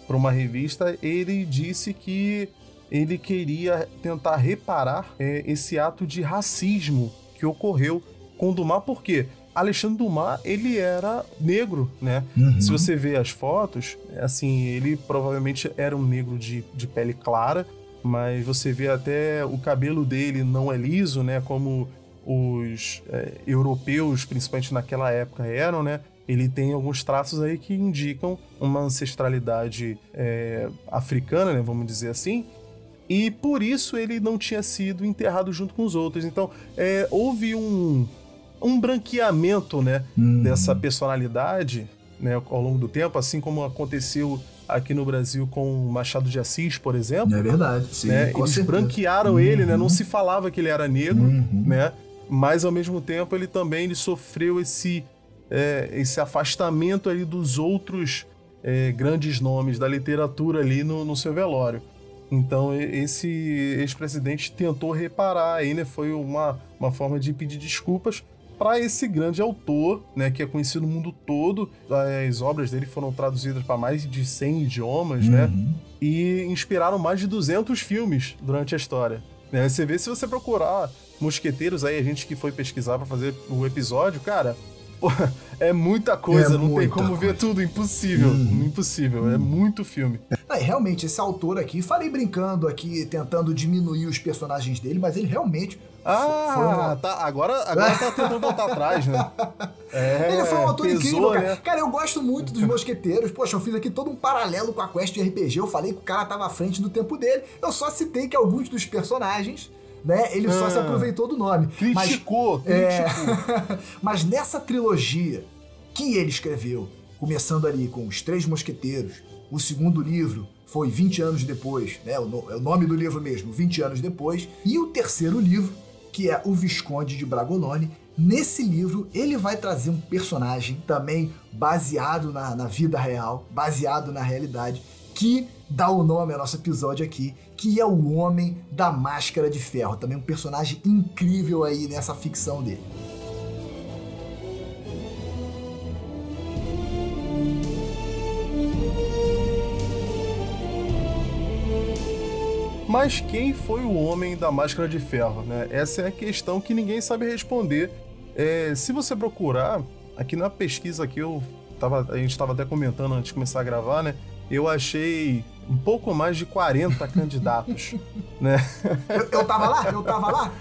para uma revista, ele disse que ele queria tentar reparar é, esse ato de racismo que ocorreu com Dumas, por quê? Alexandre Dumas, ele era negro, né? Uhum. Se você vê as fotos, assim, ele provavelmente era um negro de, de pele clara, mas você vê até o cabelo dele não é liso, né? Como os é, europeus, principalmente naquela época, eram, né? Ele tem alguns traços aí que indicam uma ancestralidade é, africana, né? Vamos dizer assim. E por isso ele não tinha sido enterrado junto com os outros. Então, é, houve um, um branqueamento, né, hum. dessa personalidade, né, ao longo do tempo, assim como aconteceu aqui no Brasil com Machado de Assis, por exemplo. É verdade, sim. Né, eles certeza. branquearam uhum. ele, né, não se falava que ele era negro, uhum. né, mas ao mesmo tempo ele também ele sofreu esse, é, esse afastamento ali dos outros é, grandes nomes da literatura ali no, no seu velório. Então esse ex-presidente tentou reparar aí, né? Foi uma, uma forma de pedir desculpas, para esse grande autor, né, que é conhecido no mundo todo. As obras dele foram traduzidas para mais de 100 idiomas, né, uhum. né? E inspiraram mais de 200 filmes durante a história. Né? Você vê se você procurar mosqueteiros aí, a gente que foi pesquisar para fazer o episódio, cara, [LAUGHS] é muita coisa, é não muita tem como coisa. ver tudo, impossível, uhum. impossível, é uhum. é muito filme. realmente, esse autor aqui, falei brincando aqui, tentando diminuir os personagens dele, mas ele realmente. Ah, tá. Agora, agora tá tentando voltar atrás, né? [LAUGHS] É, ele foi um autor pesou, incrível, cara. Né? Cara, eu gosto muito dos Mosqueteiros. Poxa, eu fiz aqui todo um paralelo com a quest de RPG. Eu falei que o cara tava à frente do tempo dele. Eu só citei que alguns dos personagens né? Ele só se ah. aproveitou do nome. Criticou, mas, é, criticou. É... [LAUGHS] mas nessa trilogia que ele escreveu, começando ali com Os Três Mosqueteiros, o segundo livro foi 20 anos depois, né? O, é o nome do livro mesmo, 20 anos depois. E o terceiro livro, que é O Visconde de Bragolone. Nesse livro, ele vai trazer um personagem também baseado na, na vida real, baseado na realidade, que dá o nome ao nosso episódio aqui, que é o Homem da Máscara de Ferro. Também um personagem incrível aí nessa ficção dele. Mas quem foi o homem da máscara de ferro, né? Essa é a questão que ninguém sabe responder. É, se você procurar, aqui na pesquisa que eu tava, a gente estava até comentando antes de começar a gravar, né? Eu achei um pouco mais de 40 [LAUGHS] candidatos, né? Eu, eu tava lá? Eu tava lá?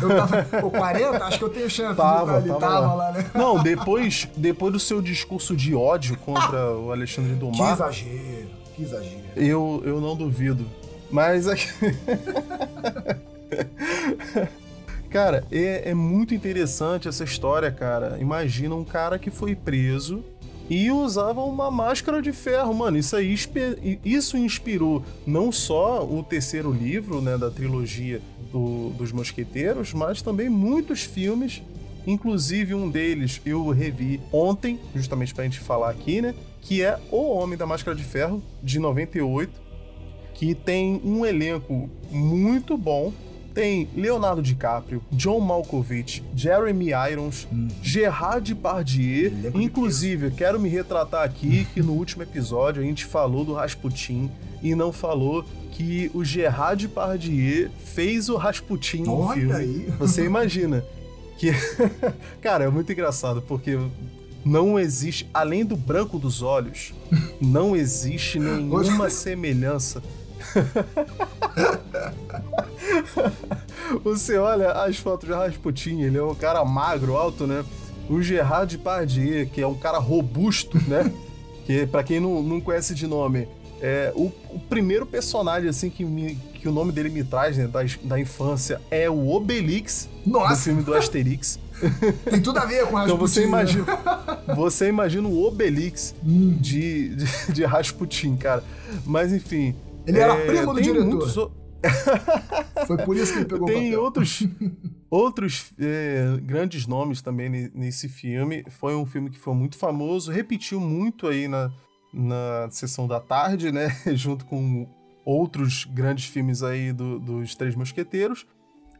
Eu tava, o 40, acho que eu tenho chance tava, de estar Tava, tava lá. lá. né? Não, depois, depois do seu discurso de ódio contra o Alexandre Dumas... Que exagero, que exagero. Eu, eu não duvido. Mas [LAUGHS] cara, é, é muito interessante essa história, cara. Imagina um cara que foi preso e usava uma máscara de ferro, mano. Isso aí isso inspirou não só o terceiro livro, né, da trilogia do, dos mosqueteiros, mas também muitos filmes. Inclusive um deles eu revi ontem, justamente pra gente falar aqui, né? Que é O Homem da Máscara de Ferro, de 98 que tem um elenco muito bom. Tem Leonardo DiCaprio, John Malkovich, Jeremy Irons, hum. Gerard Depardieu. Inclusive, quero me retratar aqui [LAUGHS] que no último episódio a gente falou do Rasputin e não falou que o Gerard Depardieu fez o Rasputin no Olha filme. Aí. [LAUGHS] Você imagina que [LAUGHS] cara, é muito engraçado porque não existe, além do branco dos olhos, não existe nenhuma semelhança [LAUGHS] Você olha as fotos de Rasputin, ele é um cara magro, alto, né? O Gerard Depardieu, que é um cara robusto, né? [LAUGHS] que para quem não, não conhece de nome, é o, o, primeiro personagem assim que, me, que o nome dele me traz, né, da, da infância, é o Obelix Nossa. do filme do Asterix. [LAUGHS] Tem tudo a ver com Rasputin. Então você né? imagina, você imagina o Obelix hum. de, de, de Rasputin, cara. Mas enfim, ele era é, primo do diretor. Muitos... [LAUGHS] Foi por isso que ele pegou tem o papel. outros, [LAUGHS] outros é, grandes nomes também nesse filme. Foi um filme que foi muito famoso, repetiu muito aí na, na sessão da tarde, né? [LAUGHS] Junto com outros grandes filmes aí do, dos Três Mosqueteiros.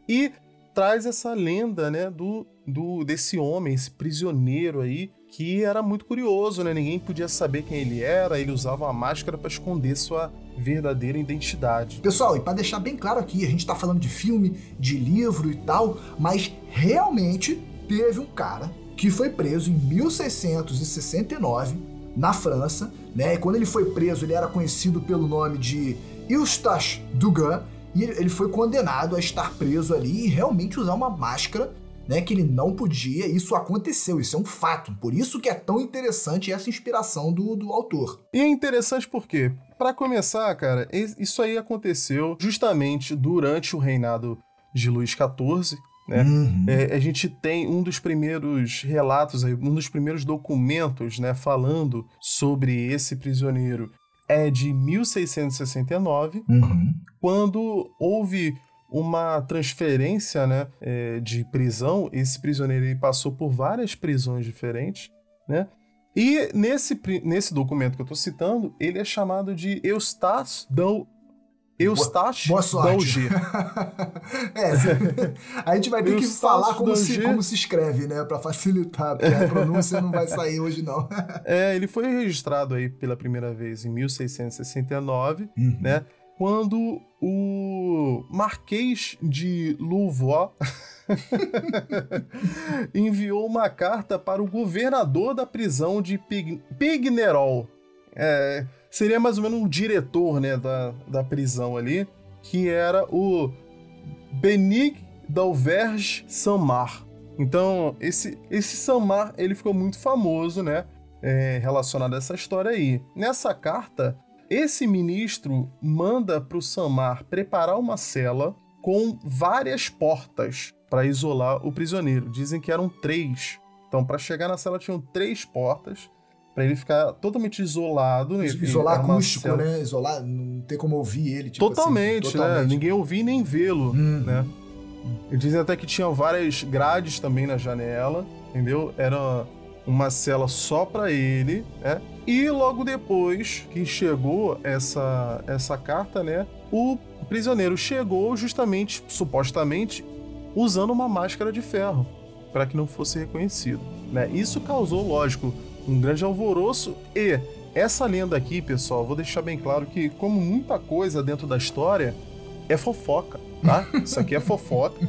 E traz essa lenda, né, do, do desse homem, esse prisioneiro aí, que era muito curioso, né? Ninguém podia saber quem ele era, ele usava uma máscara para esconder sua verdadeira identidade. Pessoal, e para deixar bem claro aqui, a gente tá falando de filme, de livro e tal, mas realmente teve um cara que foi preso em 1669 na França, né? E quando ele foi preso, ele era conhecido pelo nome de Eustache Dugan, e ele foi condenado a estar preso ali e realmente usar uma máscara né, que ele não podia, isso aconteceu, isso é um fato. Por isso que é tão interessante essa inspiração do, do autor. E é interessante porque, para começar, cara, isso aí aconteceu justamente durante o reinado de Luís XIV, né? Uhum. É, a gente tem um dos primeiros relatos, um dos primeiros documentos, né, falando sobre esse prisioneiro é de 1669, uhum. quando houve uma transferência né, é, de prisão. Esse prisioneiro ele passou por várias prisões diferentes, né? E nesse, nesse documento que eu estou citando, ele é chamado de Eustace Dal Eustache Boa sorte. [LAUGHS] é, [LAUGHS] a gente vai ter que falar como se, como se escreve, né? Pra facilitar, porque a pronúncia não vai sair hoje, não. [LAUGHS] é, ele foi registrado aí pela primeira vez em 1669, uhum. né? quando o Marquês de Louvois enviou uma carta para o governador da prisão de Pig Pignerol. É, seria mais ou menos um diretor, né, da, da prisão ali, que era o Benig d'Auverge Samar. Então, esse, esse Samar, ele ficou muito famoso, né, é, relacionado a essa história aí. Nessa carta, esse ministro manda para o Samar preparar uma cela com várias portas para isolar o prisioneiro. Dizem que eram três. Então, para chegar na cela, tinham três portas para ele ficar totalmente isolado. Isolar acústico, cela... né? Isolar, não tem como ouvir ele. Tipo totalmente, assim, totalmente, né? Ninguém ouvir nem vê-lo, hum. né? Eles dizem até que tinha várias grades também na janela, entendeu? Era uma cela só para ele, né? E logo depois que chegou essa, essa carta, né? O prisioneiro chegou justamente, supostamente, usando uma máscara de ferro para que não fosse reconhecido. Né? Isso causou, lógico, um grande alvoroço e essa lenda aqui, pessoal, vou deixar bem claro que, como muita coisa dentro da história, é fofoca, tá? [LAUGHS] Isso aqui é fofoca. [LAUGHS]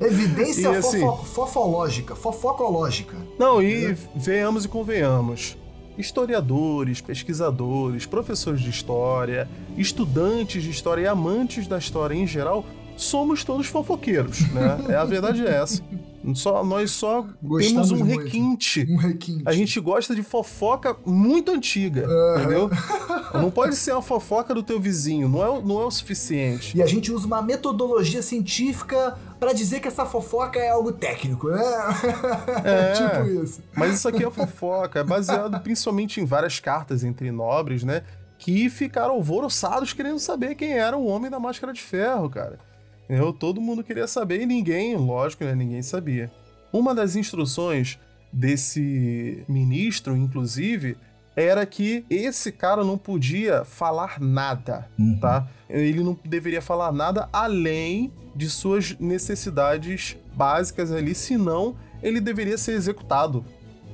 Evidência e, assim, fofo fofológica, fofocológica. Não, e venhamos e convenhamos. Historiadores, pesquisadores, professores de história, estudantes de história e amantes da história em geral somos todos fofoqueiros, né? [LAUGHS] É, a verdade é essa. Só, nós só Gostamos temos um requinte. Um requinte. A gente gosta de fofoca muito antiga, uhum. entendeu? [LAUGHS] Não pode ser uma fofoca do teu vizinho, não é, não é o suficiente. E a gente usa uma metodologia científica para dizer que essa fofoca é algo técnico, né? [LAUGHS] É, tipo isso. Mas isso aqui é fofoca, é baseado [LAUGHS] principalmente em várias cartas entre nobres, né? Que ficaram alvoroçados querendo saber quem era o homem da máscara de ferro, cara. Eu, todo mundo queria saber e ninguém, lógico, né, ninguém sabia. Uma das instruções desse ministro, inclusive, era que esse cara não podia falar nada, uhum. tá? Ele não deveria falar nada além de suas necessidades básicas ali, senão ele deveria ser executado.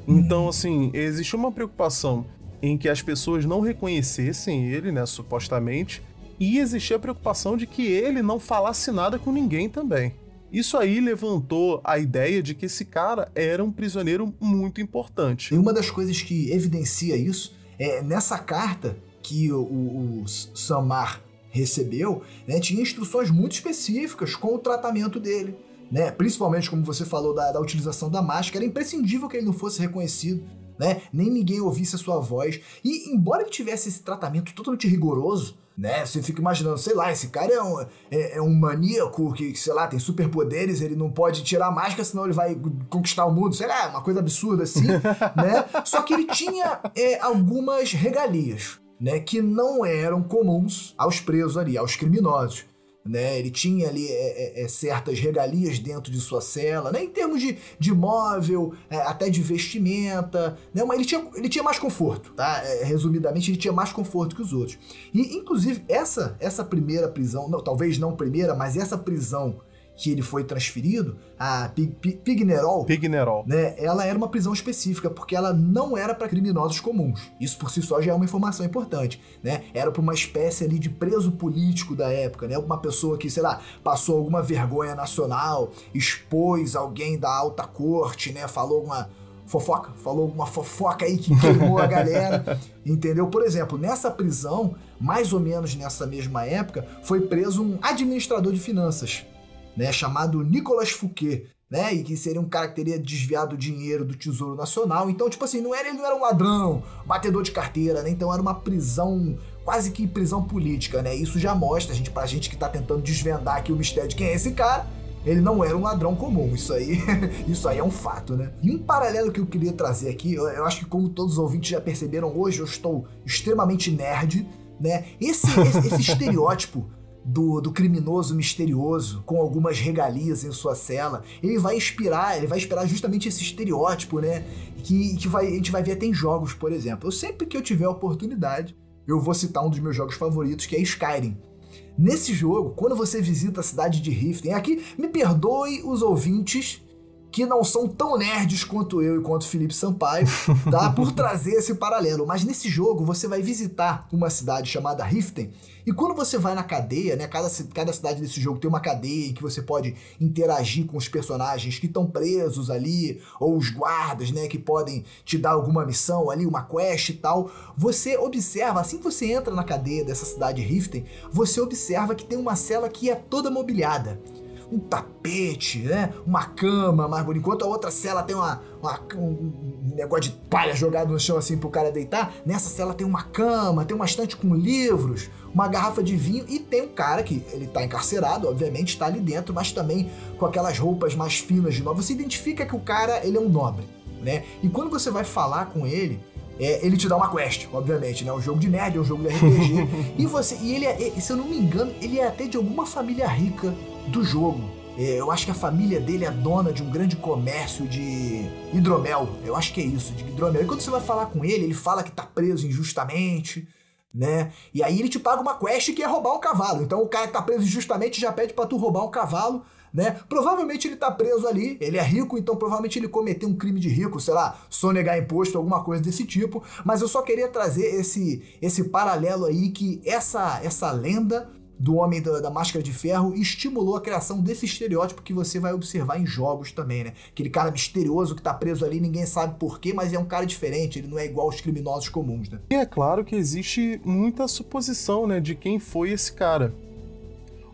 Uhum. Então, assim, existia uma preocupação em que as pessoas não reconhecessem ele, né, supostamente, e existia a preocupação de que ele não falasse nada com ninguém também. Isso aí levantou a ideia de que esse cara era um prisioneiro muito importante. E uma das coisas que evidencia isso é nessa carta que o, o, Samar recebeu, né, tinha instruções muito específicas com o tratamento dele. Né? Principalmente, como você falou, da, da utilização da máscara, era imprescindível que ele não fosse reconhecido. Né? Nem ninguém ouvisse a sua voz. E embora ele tivesse esse tratamento totalmente rigoroso, né? Você fica imaginando, sei lá, esse cara é um, é, é um maníaco que, sei lá, tem superpoderes, ele não pode tirar a máscara, senão ele vai conquistar o mundo, sei lá, uma coisa absurda assim, [LAUGHS] né? Só que ele tinha é, algumas regalias, né? Que não eram comuns aos presos ali, aos criminosos né? Ele tinha ali é, é, é, certas regalias dentro de sua cela, né? Em termos de, de móvel, é, até de vestimenta, né? Mas ele tinha, ele tinha mais conforto, tá? É, resumidamente, ele tinha mais conforto que os outros. E, inclusive, essa, essa primeira prisão, não, talvez não primeira, mas essa prisão que ele foi transferido, a Pignerol, Pignerol, né, ela era uma prisão específica, porque ela não era para criminosos comuns. Isso por si só já é uma informação importante, né? Era para uma espécie ali de preso político da época, né? Uma pessoa que, sei lá, passou alguma vergonha nacional, expôs alguém da alta corte, né? Falou uma fofoca, falou alguma fofoca aí que queimou a galera, [LAUGHS] entendeu? Por exemplo, nessa prisão, mais ou menos nessa mesma época, foi preso um administrador de finanças, né, chamado Nicolas Fouquet, né, e que seria um cara que teria desviado dinheiro do Tesouro Nacional. Então, tipo assim, não era, ele não era um ladrão, batedor de carteira, né? Então era uma prisão, quase que prisão política, né? Isso já mostra, a gente, pra gente que tá tentando desvendar aqui o mistério de quem é esse cara, ele não era um ladrão comum. Isso aí, [LAUGHS] isso aí é um fato, né? E um paralelo que eu queria trazer aqui, eu, eu acho que como todos os ouvintes já perceberam, hoje eu estou extremamente nerd, né? Esse, esse, esse [LAUGHS] estereótipo do, do criminoso misterioso com algumas regalias em sua cela. Ele vai inspirar, ele vai inspirar justamente esse estereótipo, né? Que, que vai, a gente vai ver até em jogos, por exemplo. Eu sempre que eu tiver a oportunidade, eu vou citar um dos meus jogos favoritos, que é Skyrim. Nesse jogo, quando você visita a cidade de Riften, aqui me perdoe os ouvintes que não são tão nerds quanto eu e quanto Felipe Sampaio, tá? [LAUGHS] Por trazer esse paralelo. Mas nesse jogo você vai visitar uma cidade chamada Riften, e quando você vai na cadeia, né? Cada, cada cidade desse jogo tem uma cadeia em que você pode interagir com os personagens que estão presos ali, ou os guardas, né? Que podem te dar alguma missão ali, uma quest e tal. Você observa, assim que você entra na cadeia dessa cidade Riften, você observa que tem uma cela que é toda mobiliada um tapete, né? Uma cama mais bonita. Enquanto a outra cela tem uma, uma, um negócio de palha jogado no chão assim pro cara deitar, nessa cela tem uma cama, tem uma estante com livros, uma garrafa de vinho e tem um cara que ele tá encarcerado, obviamente está ali dentro, mas também com aquelas roupas mais finas de nobre. Você identifica que o cara, ele é um nobre, né? E quando você vai falar com ele, é, ele te dá uma quest, obviamente, né? Um jogo de nerd, é um jogo de RPG. [LAUGHS] e você, e ele é, se eu não me engano, ele é até de alguma família rica do jogo. É, eu acho que a família dele é dona de um grande comércio de hidromel. Eu acho que é isso, de hidromel. E quando você vai falar com ele, ele fala que tá preso injustamente, né? E aí ele te paga uma quest que é roubar um cavalo. Então o cara que tá preso injustamente já pede para tu roubar um cavalo, né? Provavelmente ele tá preso ali, ele é rico, então provavelmente ele cometeu um crime de rico, sei lá, sonegar imposto, alguma coisa desse tipo. Mas eu só queria trazer esse esse paralelo aí que essa essa lenda do Homem da, da, Máscara de Ferro estimulou a criação desse estereótipo que você vai observar em jogos também, né? Aquele cara misterioso que tá preso ali, ninguém sabe porquê, mas é um cara diferente, ele não é igual aos criminosos comuns, né? E é claro que existe muita suposição, né, de quem foi esse cara.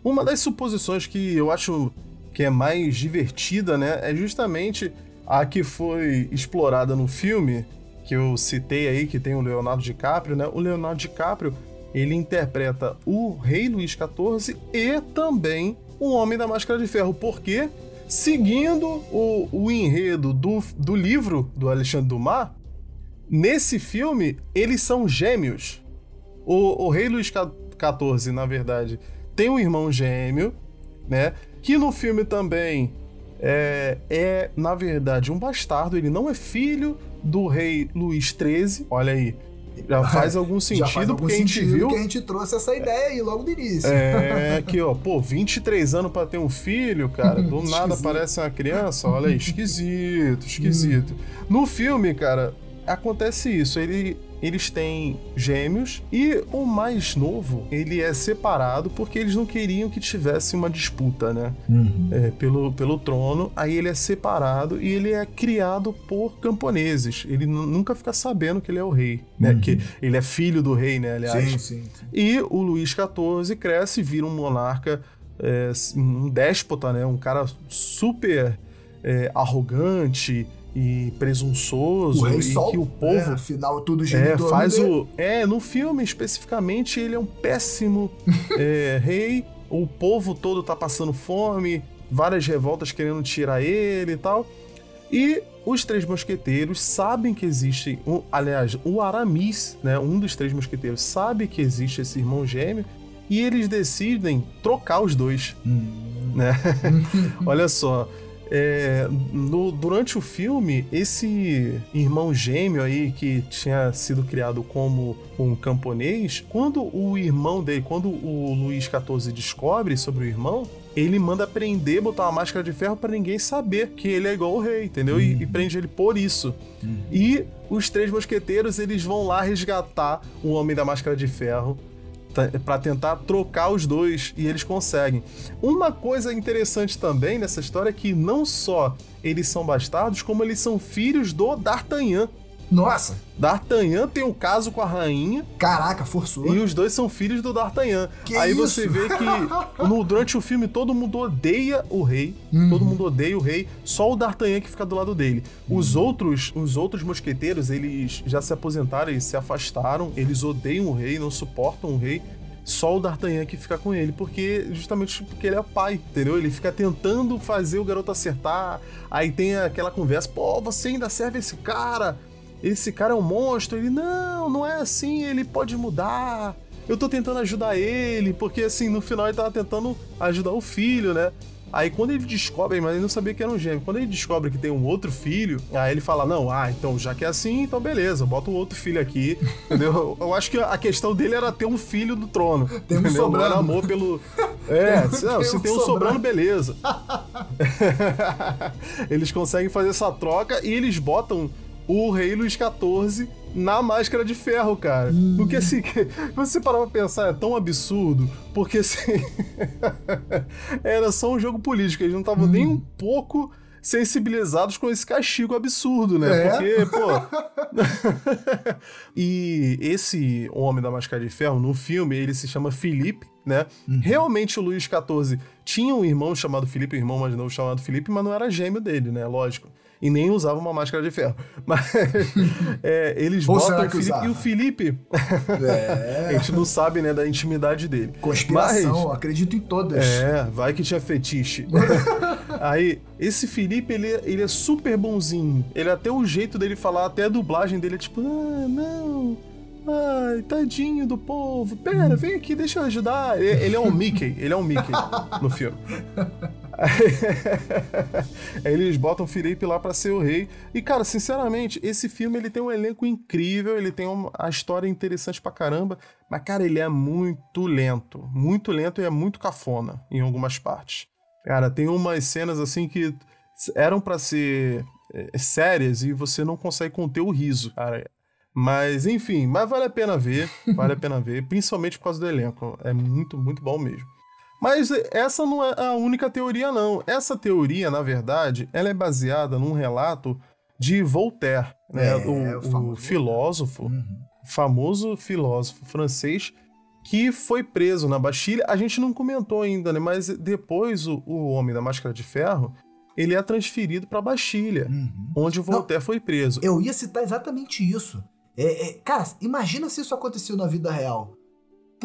Uma das suposições que eu acho que é mais divertida, né, é justamente a que foi explorada no filme, que eu citei aí, que tem o Leonardo DiCaprio, né? O Leonardo DiCaprio ele interpreta o Rei Luís XIV e também o Homem da Máscara de Ferro. Porque, seguindo o, o enredo do, do livro do Alexandre Dumas, nesse filme eles são gêmeos. O, o Rei Luís XIV, na verdade, tem um irmão gêmeo, né? Que no filme também é, é, na verdade, um bastardo. Ele não é filho do rei Luís XIII. Olha aí, já faz algum sentido, faz algum porque sentido a gente viu. que a gente trouxe essa ideia aí logo do início. É, que ó, pô, 23 anos para ter um filho, cara, do [LAUGHS] nada parece uma criança, olha aí, esquisito, [LAUGHS] esquisito. Hum. No filme, cara, acontece isso, ele eles têm gêmeos e o mais novo, ele é separado porque eles não queriam que tivesse uma disputa, né? Uhum. É, pelo, pelo trono. Aí ele é separado e ele é criado por camponeses. Ele nunca fica sabendo que ele é o rei, né? Uhum. Que ele é filho do rei, né? Aliás. Sim, sim, sim. E o Luís XIV cresce e vira um monarca, é, um déspota, né? Um cara super é, arrogante e presunçoso o Rei e Sol, que o povo é, afinal tudo é, faz o é no filme especificamente ele é um péssimo [LAUGHS] é, rei. O povo todo tá passando fome várias revoltas querendo tirar ele e tal. E os três mosqueteiros sabem que existe um, aliás o Aramis né um dos três mosqueteiros sabe que existe esse irmão gêmeo e eles decidem trocar os dois hum. né? [LAUGHS] [LAUGHS] Olha só é, no, durante o filme, esse irmão gêmeo aí que tinha sido criado como um camponês, quando o irmão dele, quando o Luiz XIV descobre sobre o irmão, ele manda prender, botar uma máscara de ferro para ninguém saber que ele é igual ao rei, entendeu? Uhum. E, e, prende ele por isso. Uhum. E os três mosqueteiros, eles vão lá resgatar o Homem da Máscara de Ferro para tentar trocar os dois e eles conseguem. Uma coisa interessante também nessa história é que não só eles são bastardos, como eles são filhos do D'Artagnan. Nossa! D'Artagnan tem um caso com a rainha. Caraca, forçou. E os dois são filhos do D'Artagnan. Que Aí isso? você vê que [LAUGHS] no, durante o filme todo mundo odeia o rei. Uhum. Todo mundo odeia o rei. Só o D'Artagnan que fica do lado dele. Uhum. Os outros os outros mosqueteiros, eles já se aposentaram, eles se afastaram. Eles odeiam o rei, não suportam o rei só o D'Artagnan que fica com ele, porque justamente porque ele é pai, entendeu? Ele fica tentando fazer o garoto acertar, aí tem aquela conversa, pô, você ainda serve esse cara, esse cara é um monstro, ele, não, não é assim, ele pode mudar, eu tô tentando ajudar ele, porque assim, no final ele tava tentando ajudar o filho, né? Aí quando ele descobre, mas ele não sabia que era um gêmeo. Quando ele descobre que tem um outro filho, aí ele fala: Não, ah, então já que é assim, então beleza, bota um outro filho aqui. [LAUGHS] entendeu? Eu acho que a questão dele era ter um filho do trono. [LAUGHS] Tem um sobrando. Era amor pelo. [LAUGHS] É, tem, não, tem se um tem um sobrando, sobrando beleza. eles conseguem fazer essa troca e eles botam o rei Luís XIV na máscara de ferro, cara. Hum. Porque assim, [LAUGHS] você parar pra pensar, é tão absurdo, porque assim. [LAUGHS] era só um jogo político, eles não estavam hum. nem um pouco sensibilizados com esse castigo absurdo, né? É? Porque, [LAUGHS] pô. e esse homem da máscara de ferro, no filme, ele se chama Felipe, né? Uhum. Realmente o Luís XIV tinha um irmão chamado Felipe, um irmão mais novo chamado Felipe, mas não era gêmeo dele, né? Lógico e nem usava uma máscara de ferro. [LAUGHS] Mas é, eles Ou botam o Felipe usava? e o Felipe. É. [LAUGHS] a gente não sabe, né, da intimidade dele. Conspiração, Mas, acredito em todas. É, vai que tinha fetiche. [LAUGHS] Aí, esse Felipe, ele, ele é super bonzinho. Ele até o jeito dele falar, até a dublagem dele é tipo, ah, não. Ai, tadinho do povo. Pera, vem aqui, deixa eu ajudar. Ele é um Mickey, ele é um Mickey no filme. Aí [LAUGHS] eles botam Felipe lá para ser o rei. E, cara, sinceramente, esse filme ele tem um elenco incrível, ele tem uma história interessante pra caramba, mas, cara, ele é muito lento. Muito lento e é muito cafona em algumas partes. Cara, tem umas cenas assim que eram para ser é, sérias e você não consegue conter o riso, cara. Mas, enfim, mas vale a pena ver, vale a pena ver, principalmente por causa do elenco. É muito, muito bom mesmo. Mas essa não é a única teoria, não. Essa teoria, na verdade, ela é baseada num relato de Voltaire, né? É, o, o, filósofo, uhum. famoso filósofo francês, que foi preso na Bastilha. A gente não comentou ainda, né? Mas depois o, o Homem da Máscara de Ferro, ele é transferido para Bastilha, uhum. onde o Voltaire não, foi preso. Eu ia citar exatamente isso. É, é, cara, imagina se isso aconteceu na vida real.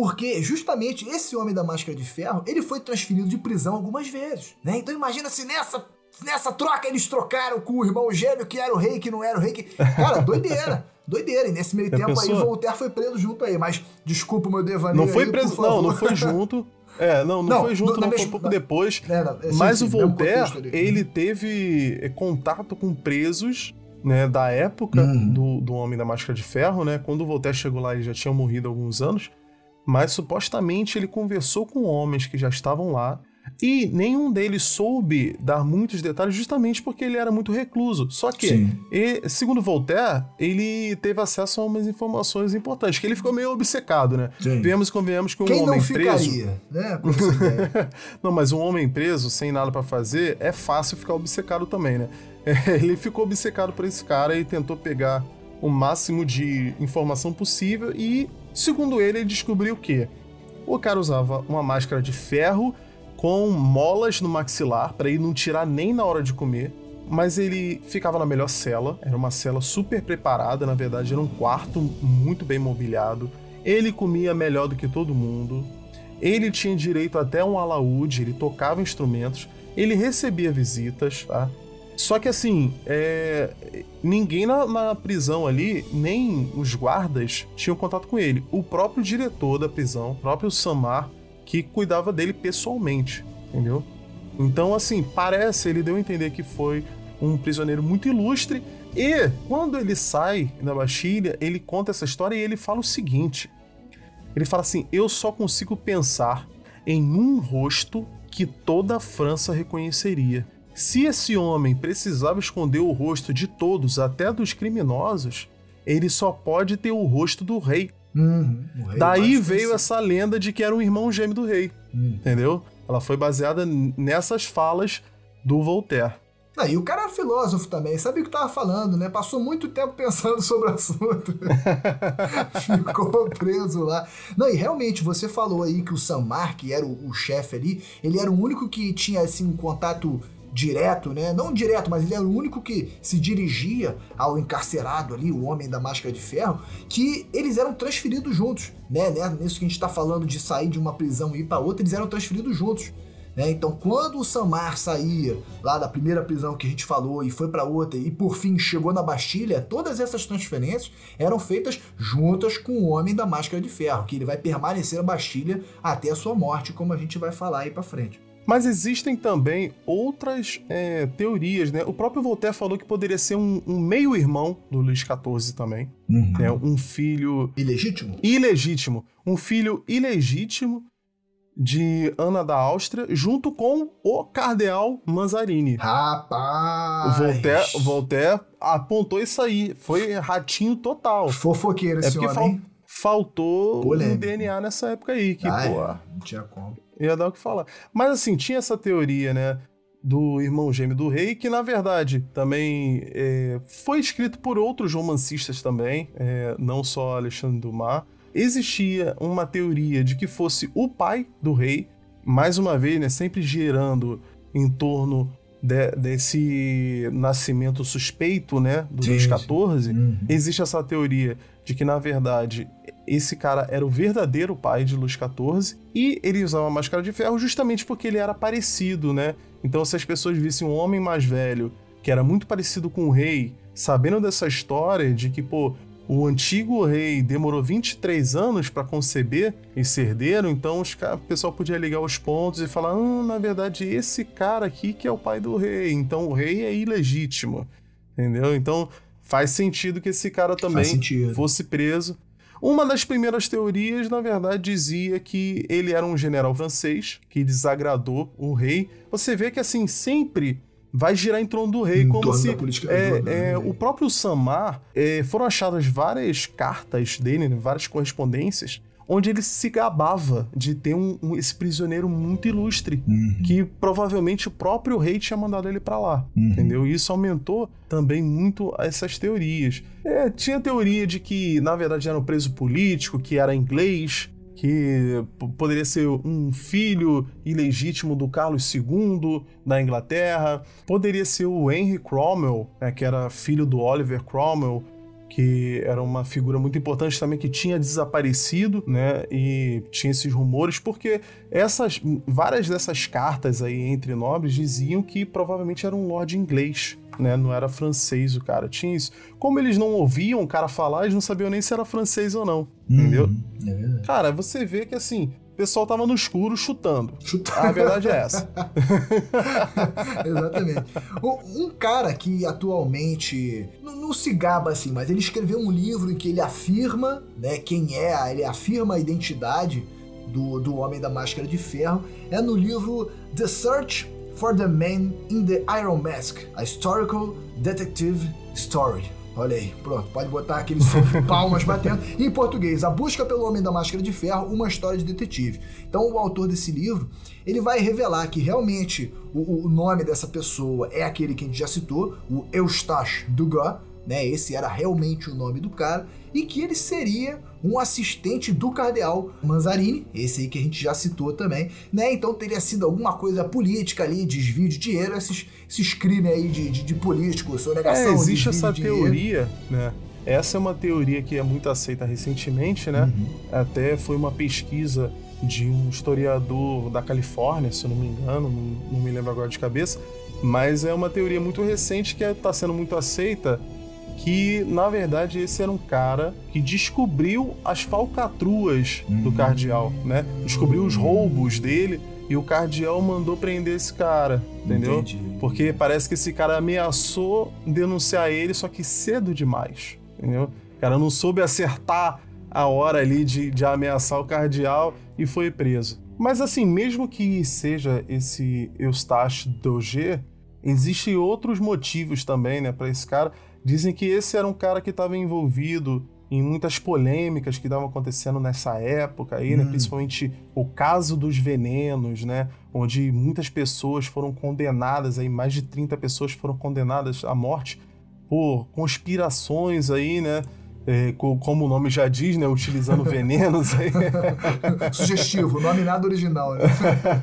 Porque justamente esse homem da máscara de ferro, ele foi transferido de prisão algumas vezes, né? Então imagina se nessa nessa troca eles trocaram com o irmão gêmeo que era o rei, que não era o rei, que cara, [LAUGHS] doideira. Doideira, e nesse meio Já tempo pensou? aí Voltaire foi preso junto aí, mas desculpa o meu devaneio Não foi aí, preso, não, não foi junto. [LAUGHS] É, não, não, não foi junto, no, não, foi um pouco depois. É, não, é, mas sim, o Voltaire, ele teve é, contato com presos né, da época uhum. do, do Homem da Máscara de Ferro, né? Quando o Voltaire chegou lá, ele já tinha morrido há alguns anos mas supostamente ele conversou com homens que já estavam lá e nenhum deles soube dar muitos detalhes justamente porque ele era muito recluso. Só que, e, segundo Voltaire, ele teve acesso a umas informações importantes, que ele ficou meio obcecado, né? Sim. Vemos e convenhamos que um Quem homem não preso... Ficaria, né? [LAUGHS] não, mas um homem preso, sem nada para fazer, é fácil ficar obcecado também, né? [LAUGHS] Ele ficou obcecado por esse cara e tentou pegar o máximo de informação possível e Segundo ele, ele descobriu que o cara usava uma máscara de ferro com molas no maxilar para ele não tirar nem na hora de comer, mas ele ficava na melhor cela, era uma cela super preparada, na verdade era um quarto muito bem mobiliado. Ele comia melhor do que todo mundo. Ele tinha direito até um alaúde, ele tocava instrumentos, ele recebia visitas, tá? Só que assim, é... ninguém na, na, prisão ali, nem os guardas, tinham contato com ele. O próprio diretor da prisão, o próprio Samar, que cuidava dele pessoalmente, entendeu? Então, assim, parece, ele deu a entender que foi um prisioneiro muito ilustre. E quando ele sai da Bastilha, ele conta essa história e ele fala o seguinte: ele fala assim, eu só consigo pensar em um rosto que toda a França reconheceria se esse homem precisava esconder o rosto de todos, até dos criminosos, ele só pode ter o rosto do rei. Uhum, rei Daí veio essa lenda de que era um irmão gêmeo do rei. Uhum. Entendeu? Ela foi baseada nessas falas do Voltaire. Ah, e o cara era filósofo também, sabia o que tava falando, né? Passou muito tempo pensando [LAUGHS] sobre o assunto. [LAUGHS] Ficou preso lá. Não, e realmente, você falou aí que o Samar, que era o, o chefe ali, ele era o único que tinha, assim, um contato direto, né? Não direto, mas ele era o único que se dirigia ao encarcerado ali, o homem da máscara de ferro, que eles eram transferidos juntos, né? né? Nisso que a gente está falando de sair de uma prisão e ir para outra, eles eram transferidos juntos. Né? Então, quando o Samar saía lá da primeira prisão que a gente falou e foi para outra e por fim chegou na Bastilha, todas essas transferências eram feitas juntas com o homem da máscara de ferro, que ele vai permanecer na Bastilha até a sua morte, como a gente vai falar aí para frente. Mas existem também outras é, teorias, né? O próprio Voltaire falou que poderia ser um, um meio-irmão do Luís XIV também. Uhum. Né? Um filho... Ilegítimo? Ilegítimo. Um filho ilegítimo de Ana da Áustria, junto com o cardeal Manzarini. Rapaz! Voltaire, Voltaire apontou isso aí. Foi ratinho total. Fofoqueiro esse é porque homem, fal faltou Polêmico. um DNA nessa época aí, que, Ah, pô, é, não tinha como. Ia dar o que falar. Mas assim, tinha essa teoria, né? Do irmão gêmeo do rei, que na verdade também é, foi escrito por outros romancistas também, é, não só Alexandre Dumas. Existia uma teoria de que fosse o pai do rei, mais uma vez, né, sempre girando em torno de- desse nascimento suspeito, né, do Sim, Luís. XIV. Uhum. Existe essa teoria de que, na verdade, esse cara era o verdadeiro pai de Luís XIV e ele usava a máscara de ferro justamente porque ele era parecido, né? Então, se as pessoas vissem um homem mais velho que era muito parecido com o rei, sabendo dessa história de que, pô, o antigo rei demorou 23 anos para conceber esse herdeiro, então os o pessoal podia ligar os pontos e falar: hum, na verdade, esse cara aqui que é o pai do rei, então o rei é ilegítimo. Entendeu? Então faz sentido que esse cara também fosse preso. Uma das primeiras teorias, na verdade, dizia que ele era um general francês que desagradou o rei. Você vê que assim sempre vai girar em torno do rei, Em como se é, é, rei. o próprio Samar é, foram achadas várias cartas dele, né, várias correspondências, onde ele se gabava de ter um- um- esse prisioneiro muito ilustre, Uhum. que provavelmente o próprio rei tinha mandado ele pra lá, Uhum. entendeu? E isso aumentou também muito essas teorias. É, tinha teoria de que, na verdade, era um preso político, que era inglês, que poderia ser um filho ilegítimo do Carlos II da Inglaterra, poderia ser o Henry Cromwell, né, que era filho do Oliver Cromwell, que era uma figura muito importante também que tinha desaparecido, né? E tinha esses rumores, porque essas várias dessas cartas aí entre nobres diziam que provavelmente era um lord inglês, né? Não era francês o cara. Tinha isso. Como eles não ouviam o cara falar, eles não sabiam nem se era francês ou não, entendeu? Uhum. É. Cara, você vê que assim, pessoal tava no escuro chutando. Chuta- A verdade é essa. [LAUGHS] Exatamente. Um, um cara que atualmente não, não se gaba assim, mas ele escreveu um livro em que ele afirma, né, quem é, ele afirma a identidade do, do Homem da Máscara de Ferro, é no livro The Search for the Man in the Iron Mask, a Historical Detective Story. Olha aí, pronto, pode botar aquele som de palmas batendo. E em português, A Busca pelo Homem da Máscara de Ferro, uma história de detetive. Então, o autor desse livro, ele vai revelar que realmente o, o nome dessa pessoa é aquele que a gente já citou, o Eustache Dugas, né? Esse era realmente o nome do cara, e que ele seria um assistente do cardeal Manzarini, esse aí que a gente já citou também, né? Então teria sido alguma coisa política ali, desvio de dinheiro, esses, esses crimes aí de, de, de político, sonegação, É, existe essa teoria, né? Essa é uma teoria que é muito aceita recentemente, né? Uhum. Até foi uma pesquisa de um historiador da Califórnia, se eu não me engano, não, não me lembro agora de cabeça, mas é uma teoria muito recente que está sendo muito aceita, que na verdade esse era um cara que descobriu as falcatruas do Uhum. cardeal, né? Descobriu os roubos dele e o cardeal mandou prender esse cara, entendeu? Entendi. Porque parece que esse cara ameaçou denunciar ele, só que cedo demais, entendeu? O cara não soube acertar a hora ali de, de ameaçar o cardeal e foi preso. Mas assim, mesmo que seja esse Eustache Doger, existem outros motivos também, né, para esse cara. Dizem que esse era um cara que estava envolvido em muitas polêmicas que estavam acontecendo nessa época aí, né? Hum. Principalmente o caso dos venenos, né? Onde muitas pessoas foram condenadas aí, mais de 30 pessoas foram condenadas à morte por conspirações aí, né? É, co- como o nome já diz, né? Utilizando [LAUGHS] venenos aí. [LAUGHS] Sugestivo, nome nada original, né?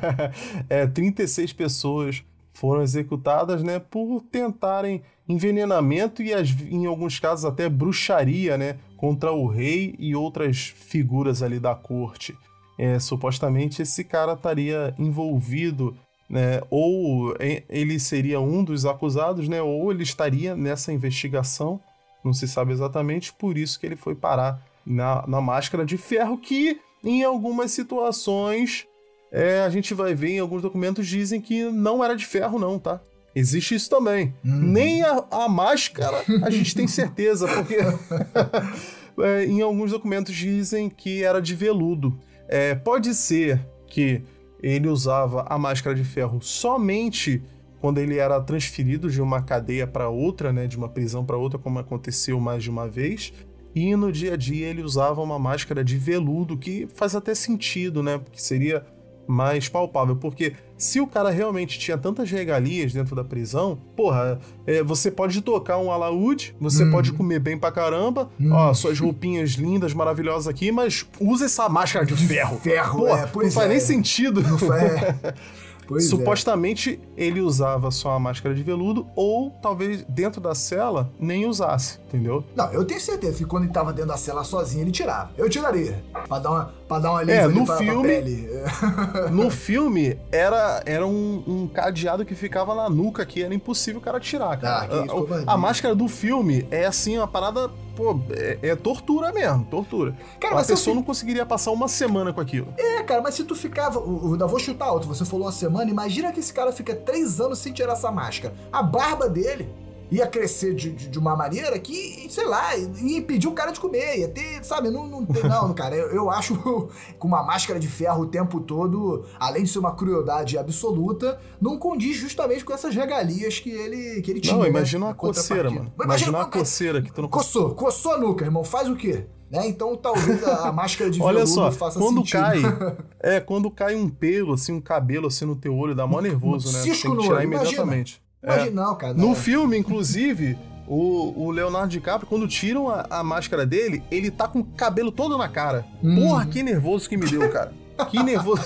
[LAUGHS] é, 36 pessoas foram executadas, né, por tentarem envenenamento e as- em alguns casos até bruxaria, né, contra o rei e outras figuras ali da corte. É, supostamente esse cara estaria envolvido, né, ou ele seria um dos acusados, né, ou ele estaria nessa investigação, não se sabe exatamente, por isso que ele foi parar na, na máscara de ferro que em algumas situações é, a gente vai ver em alguns documentos dizem que não era de ferro, não, tá? Existe isso também. Hum. Nem a, a máscara a gente tem certeza, porque [LAUGHS] é, em alguns documentos dizem que era de veludo. É, pode ser que ele usava a máscara de ferro somente quando ele era transferido de uma cadeia para outra, né, de uma prisão para outra, como aconteceu mais de uma vez. E no dia a dia ele usava uma máscara de veludo, que faz até sentido, né? Porque seria mais palpável. Porque se o cara realmente tinha tantas regalias dentro da prisão, porra, é, você pode tocar um alaúde, você hum. pode comer bem pra caramba, hum. ó, suas roupinhas lindas, maravilhosas aqui, mas usa essa máscara de, de ferro. Ferro, porra, é, não faz é. nem sentido. Não faz. [LAUGHS] Pois é. Supostamente é. ele usava só a máscara de veludo ou talvez dentro da cela nem usasse, entendeu? Não, eu tenho certeza que quando ele tava dentro da cela sozinho ele tirava. Eu tiraria. Pra dar uma, pra dar uma é, no pra, filme, pra [LAUGHS] no filme era, era um, um, cadeado que ficava na nuca que era impossível o cara tirar, cara. Ah, a, a, a máscara do filme é assim, uma parada pô, é, é, tortura mesmo, tortura. Cara, a pessoa não conseguiria passar uma semana com aquilo. É, cara, mas se tu ficava. Eu ainda vou chutar alto, você falou uma semana, imagina que esse cara fica três anos sem tirar essa máscara. A barba dele ia crescer de, de, de, uma maneira que, sei lá, ia impedir o cara de comer, ia ter, sabe, não, não tem, não, cara, eu, eu acho [LAUGHS] com uma máscara de ferro o tempo todo, além de ser uma crueldade absoluta, não condiz justamente com essas regalias que ele, que ele tinha. Não, imagina né, uma coceira, mano. Imagina, imagina uma coceira que tu não Coçou, coçou a nuca, irmão, faz o quê? Né? Então talvez a, a máscara de [LAUGHS] Olha só, faça quando sentido. cai, [LAUGHS] é, quando cai um pelo, assim, um cabelo assim no teu olho, dá mó nervoso, né? Cisco Tem que tirar imediatamente. Imagina. É. não, cara. No filme, inclusive, o, o, Leonardo DiCaprio, quando tiram a, a, máscara dele, ele tá com o cabelo todo na cara. Hum. Porra, que nervoso que me deu, cara. Que nervoso.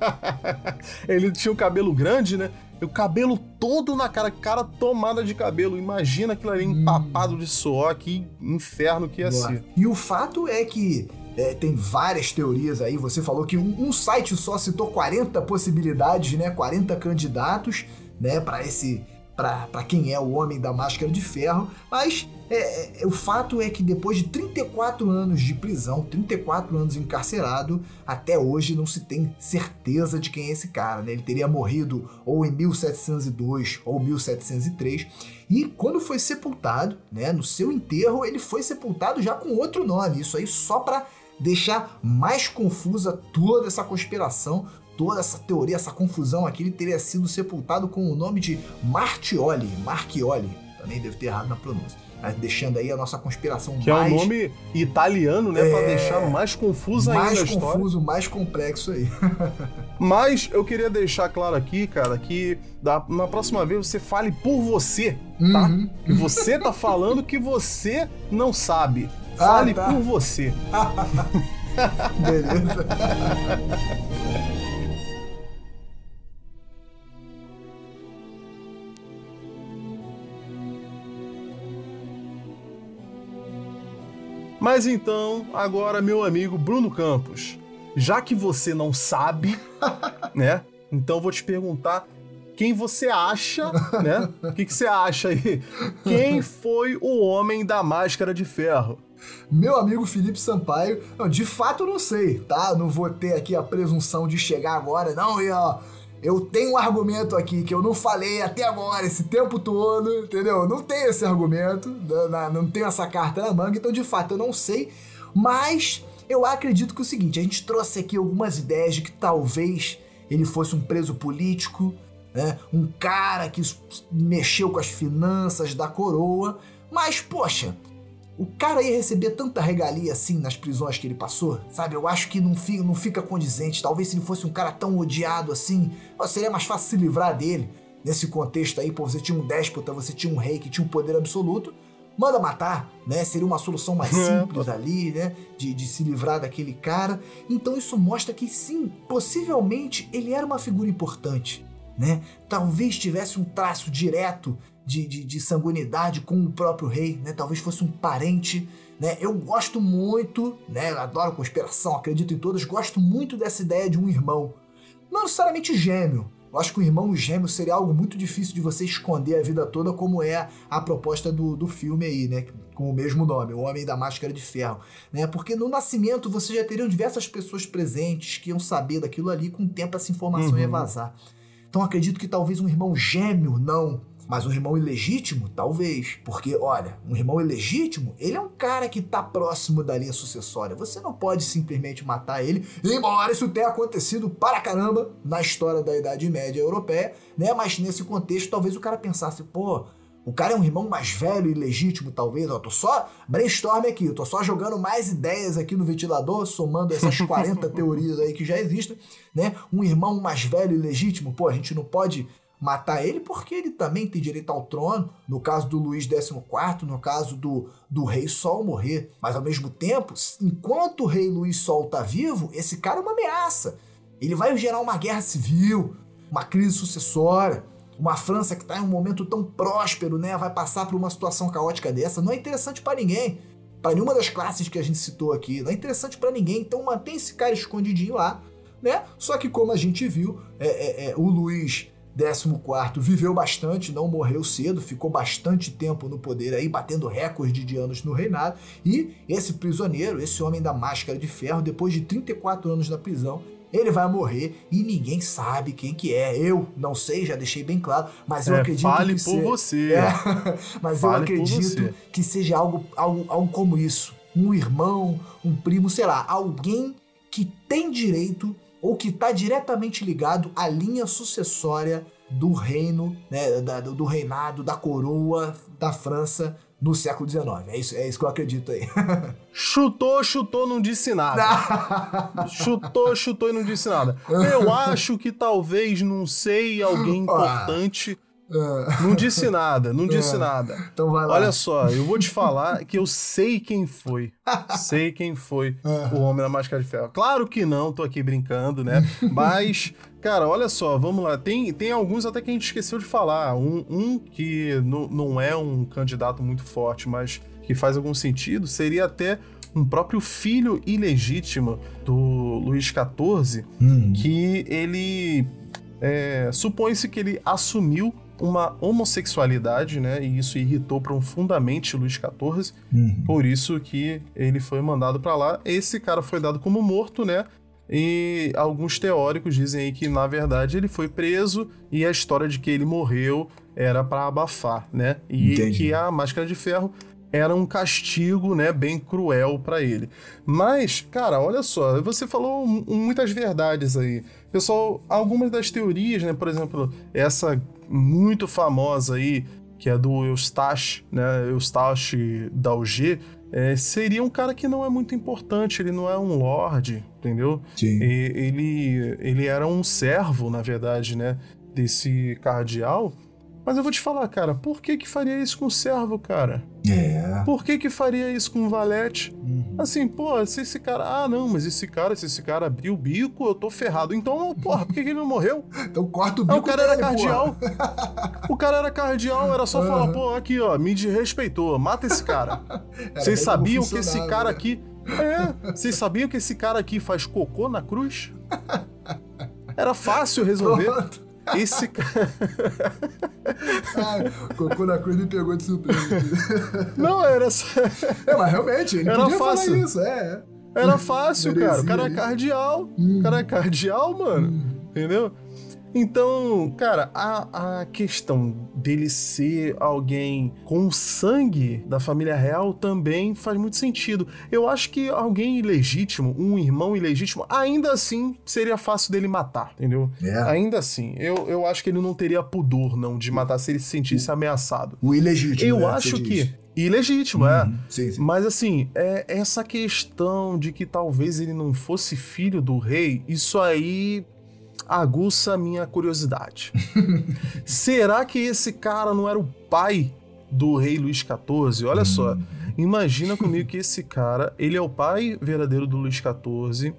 [LAUGHS] ele tinha o cabelo grande, né? E o cabelo todo na cara, cara tomada de cabelo. Imagina aquilo ali hum. empapado de suor, que inferno que ia Boa. ser. E o fato é que é, tem várias teorias aí. Você falou que um, um site só citou 40 possibilidades, né? 40 candidatos né, para esse para quem é o homem da máscara de ferro, mas é, é, o fato é que depois de 34 anos de prisão, 34 anos encarcerado, até hoje não se tem certeza de quem é esse cara. Né? Ele teria morrido ou em 1702 ou 1703. E quando foi sepultado, né, no seu enterro, ele foi sepultado já com outro nome. Isso aí só para deixar mais confusa toda essa conspiração, toda essa teoria, essa confusão aqui, ele teria sido sepultado com o nome de Martioli, Marchioli, também deve ter errado na pronúncia. Deixando aí a nossa conspiração que mais... é um nome italiano, né? É... Pra deixar mais confuso ainda Mais confuso, mais complexo aí. [LAUGHS] Mas eu queria deixar claro aqui, cara, que da, na próxima vez você fale por você, tá? Uhum. Que você tá falando que você não sabe. Ah, fale ah, tá. por você. [LAUGHS] Beleza. [LAUGHS] Mas então, agora, meu amigo Bruno Campos, já que você não sabe, [LAUGHS] né? Então vou te perguntar quem você acha, né? O [LAUGHS] que, que você acha aí? Quem foi o homem da máscara de ferro? Meu amigo Felipe Sampaio, não, de fato eu não sei, tá? Não vou ter aqui a presunção de chegar agora, não, e ó, eu tenho um argumento aqui que eu não falei até agora, esse tempo todo, entendeu? Não tenho esse argumento, não tenho essa carta na manga, então de fato eu não sei, mas eu acredito que é o seguinte: a gente trouxe aqui algumas ideias de que talvez ele fosse um preso político, né? um cara que mexeu com as finanças da coroa, mas poxa, o cara ia receber tanta regalia assim nas prisões que ele passou, sabe? Eu acho que não fica, não fica condizente. Talvez se ele fosse um cara tão odiado assim, seria mais fácil se livrar dele. Nesse contexto aí, pô, você tinha um déspota, você tinha um rei que tinha um poder absoluto, manda matar, né? Seria uma solução mais [LAUGHS] simples ali, né? De, de se livrar daquele cara. Então isso mostra que sim, possivelmente ele era uma figura importante, né? Talvez tivesse um traço direto de, de, de sanguinidade com o próprio rei, né? Talvez fosse um parente, né? Eu gosto muito, né? Adoro conspiração, acredito em todas, gosto muito dessa ideia de um irmão. Não necessariamente gêmeo. Eu acho que o irmão gêmeo seria algo muito difícil de você esconder a vida toda, como é a proposta do, do filme aí, né? Com o mesmo nome, O Homem da Máscara de Ferro. Né? Porque no nascimento você já teriam diversas pessoas presentes que iam saber daquilo ali, com o tempo essa informação uhum. ia vazar. Então acredito que talvez um irmão gêmeo, não Mas um irmão ilegítimo, talvez. Porque, olha, um irmão ilegítimo, ele é um cara que tá próximo da linha sucessória. Você não pode simplesmente matar ele, embora isso tenha acontecido para caramba na história da Idade Média Europeia, né? Mas nesse contexto, talvez o cara pensasse, pô, o cara é um irmão mais velho e legítimo, talvez. Eu tô só brainstorm aqui, eu tô só jogando mais ideias aqui no ventilador, somando essas 40 [LAUGHS] teorias aí que já existem, né? Um irmão mais velho e legítimo, pô, a gente não pode matar ele porque ele também tem direito ao trono, no caso do Luís XIV, no caso do, do rei Sol morrer. Mas ao mesmo tempo, enquanto o rei Luís Sol tá vivo, esse cara é uma ameaça. Ele vai gerar uma guerra civil, uma crise sucessória. Uma França que está em um momento tão próspero, né, vai passar por uma situação caótica dessa, não é interessante para ninguém. Para nenhuma das classes que a gente citou aqui, não é interessante para ninguém. Então mantém esse cara escondidinho lá, né? Só que como a gente viu, é, é, é, o Luís 14 viveu bastante, não morreu cedo, ficou bastante tempo no poder aí, batendo recorde de anos no reinado. E esse prisioneiro, esse homem da máscara de ferro, depois de 34 anos na prisão, ele vai morrer e ninguém sabe quem que é. Eu não sei, já deixei bem claro, mas eu é, acredito fale que por se... você. É, [LAUGHS] mas fale eu acredito que seja algo, algo, algo como isso. Um irmão, um primo, sei lá, alguém que tem direito ou que está diretamente ligado à linha sucessória do reino, né, da, do reinado, da coroa da França no século XIX. É isso, é isso que eu acredito aí. [LAUGHS] chutou, chutou, não disse nada. [LAUGHS] chutou, chutou e não disse nada. Eu [LAUGHS] acho que talvez, não sei, alguém importante. Ah. Não disse nada, não disse ah. nada. Então vai lá. Olha só, eu vou te falar que eu sei quem foi. [LAUGHS] sei quem foi ah. o Homem da Máscara de Ferro. Claro que não, tô aqui brincando, né? [LAUGHS] Mas Cara, olha só, vamos lá. Tem, tem alguns até que a gente esqueceu de falar. Um, um que não é um candidato muito forte, mas que faz algum sentido, seria até um próprio filho ilegítimo do Luís XIV, hum. que ele. É, Supõe-se que ele assumiu uma homossexualidade, né? E isso irritou profundamente Luís XIV. Uhum. Por isso que ele foi mandado para lá. Esse cara foi dado como morto, né? E alguns teóricos dizem aí que, na verdade, ele foi preso e a história de que ele morreu era para abafar, né? E Entendi. que a máscara de ferro era um castigo, né, bem cruel para ele. Mas, cara, olha só, você falou muitas verdades aí. Pessoal, algumas das teorias, né, por exemplo, essa muito famosa aí, que é do Eustache, né, Eustache d'Alger, é, seria um cara que não é muito importante, ele não é um lord, entendeu? Sim. E, ele, ele era um servo, na verdade, né, desse cardeal. Mas eu vou te falar, cara, por que que faria isso com o servo, cara? É. Por que que faria isso com o valete? Uhum. Assim, pô, se esse cara... Ah, não, mas esse cara, se esse cara abrir o bico, eu tô ferrado. Então, porra, por que que ele não morreu? [LAUGHS] então corta o bico ah, o cara dele, era cardeal. [LAUGHS] o cara era cardeal, era só uhum. falar, pô, aqui, ó, me desrespeitou, mata esse cara. [LAUGHS] Vocês sabiam que esse cara né? aqui... É, vocês sabiam que esse cara aqui faz cocô na cruz? Era fácil resolver. Pronto. Esse cara. [LAUGHS] ah, cocô na cruz me pegou de surpresa. [LAUGHS] Não, era só. É, mas realmente, ele era fácil. isso, é. Era fácil, cara. O cara é cardeal. Hum. O cara é cardeal, mano. Hum. Entendeu? Então, cara, a, a questão dele ser alguém com sangue da família real também faz muito sentido. Eu acho que alguém ilegítimo, um irmão ilegítimo, ainda assim seria fácil dele matar, entendeu? É. Ainda assim. Eu, eu acho que ele não teria pudor, não, de matar se ele se sentisse ameaçado. O ilegítimo. Eu né, acho que. Ilegítimo, é. uhum. é. Sim, sim. Mas assim, é essa questão de que talvez ele não fosse filho do rei, isso aí aguça a minha curiosidade. [LAUGHS] Será que esse cara não era o pai do rei Luís XIV? Olha só, hum. imagina comigo que esse cara, ele é o pai verdadeiro do Luís XIV.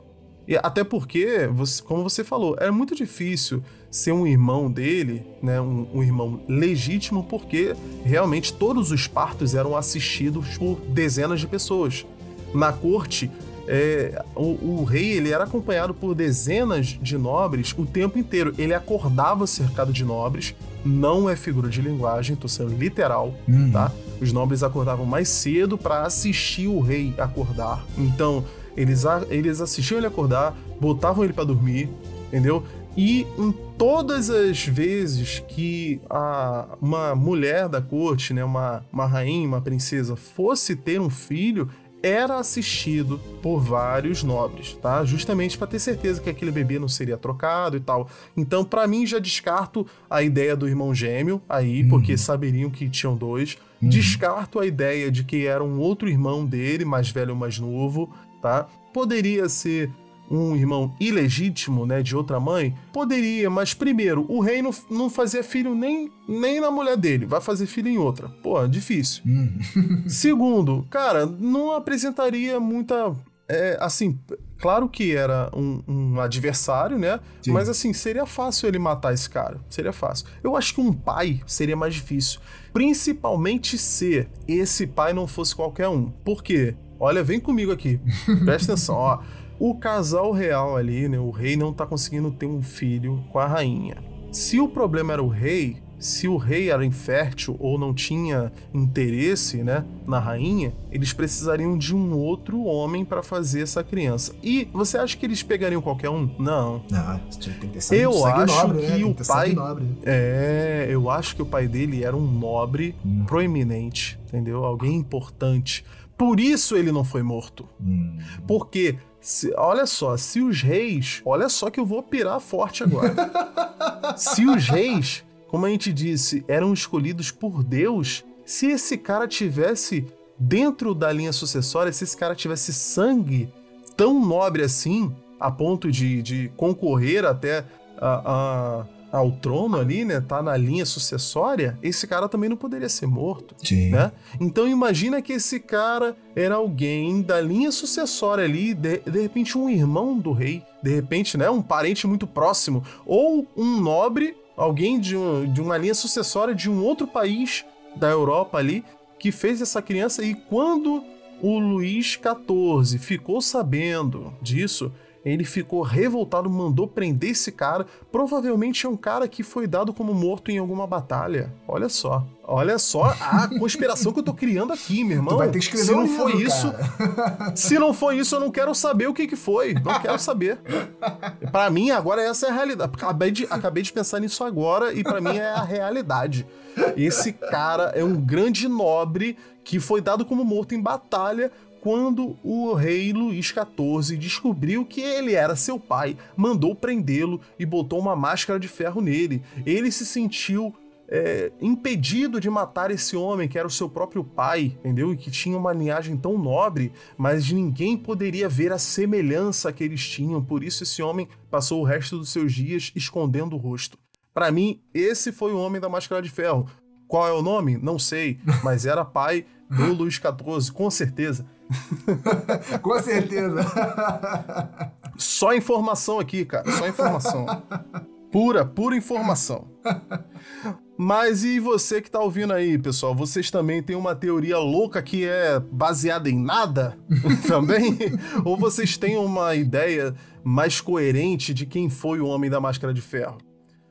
E até porque, como você falou, é muito difícil ser um irmão dele, né, um, um, irmão legítimo, porque realmente todos os partos eram assistidos por dezenas de pessoas. Na corte, é, o, o, rei ele era acompanhado por dezenas de nobres o tempo inteiro. Ele acordava cercado de nobres, não é figura de linguagem, tô sendo literal, uhum. tá? Os nobres acordavam mais cedo para assistir o rei acordar. Então, eles, eles assistiam ele acordar, botavam ele para dormir, entendeu? E em todas as vezes que a, uma mulher da corte, né, uma, uma rainha, uma princesa, fosse ter um filho, era assistido por vários nobres, tá? Justamente para ter certeza que aquele bebê não seria trocado e tal. Então, para mim, já descarto a ideia do irmão gêmeo aí, uhum. porque saberiam que tinham dois. Uhum. Descarto a ideia de que era um outro irmão dele, mais velho ou mais novo, tá? Poderia ser um irmão ilegítimo, né, de outra mãe? Poderia, mas primeiro, o rei não, não fazia filho nem, nem na mulher dele, vai fazer filho em outra. Pô, difícil. Hum. [LAUGHS] [LAUGHS] Segundo, cara, não apresentaria muita. É, assim, claro que era um, um adversário, né? Sim. Mas assim, seria fácil ele matar esse cara. Seria fácil. Eu acho que um pai seria mais difícil. Principalmente se esse pai não fosse qualquer um. Por quê? Olha, vem comigo aqui. Presta atenção, ó. O casal real ali, né, o rei não tá conseguindo ter um filho com a rainha. Se o problema era o rei, se o rei era infértil ou não tinha interesse, né, na rainha, eles precisariam de um outro homem para fazer essa criança. E você acha que eles pegariam qualquer um? Não. Não, tem que ter eu acho nobre, que né? o pai é, eu acho que o pai dele era um nobre hum. proeminente, entendeu? Alguém importante. Por isso ele não foi morto. Hum. Porque se, olha só, se os reis. Olha só que eu vou pirar forte agora. [LAUGHS] se os reis, como a gente disse, eram escolhidos por Deus, se esse cara tivesse dentro da linha sucessória, se esse cara tivesse sangue tão nobre assim, a ponto de, de concorrer até a, a ao trono ali, né, tá na linha sucessória, esse cara também não poderia ser morto, Sim. né? Então imagina que esse cara era alguém da linha sucessória ali, de, de repente um irmão do rei, de repente, né, um parente muito próximo, ou um nobre, alguém de, um, de uma linha sucessória de um outro país da Europa ali, que fez essa criança e quando o Luís XIV ficou sabendo disso, ele ficou revoltado, mandou prender esse cara. Provavelmente é um cara que foi dado como morto em alguma batalha. Olha só. Olha só a [LAUGHS] conspiração que eu tô criando aqui, meu irmão. Tu vai ter que escrever se não um livro, isso, [LAUGHS] se não foi isso, eu não quero saber o que que foi. Não quero saber. para mim agora essa é a realidade. Acabei de, acabei de pensar nisso agora e para mim é a realidade. Esse cara é um grande nobre que foi dado como morto em batalha quando o rei Luís XIV descobriu que ele era seu pai, mandou prendê-lo e botou uma máscara de ferro nele. Ele se sentiu é, impedido de matar esse homem que era o seu próprio pai, entendeu? E que tinha uma linhagem tão nobre, mas ninguém poderia ver a semelhança que eles tinham. Por isso esse homem passou o resto dos seus dias escondendo o rosto. Para mim, esse foi o homem da máscara de ferro. Qual é o nome? Não sei, mas era pai do Luís XIV, com certeza. [LAUGHS] Com certeza. Só informação aqui, cara. Só informação. Pura, pura informação. Mas e você que tá ouvindo aí, pessoal? Vocês também têm uma teoria louca que é baseada em nada? [LAUGHS] também? Ou vocês têm uma ideia mais coerente de quem foi o Homem da Máscara de Ferro?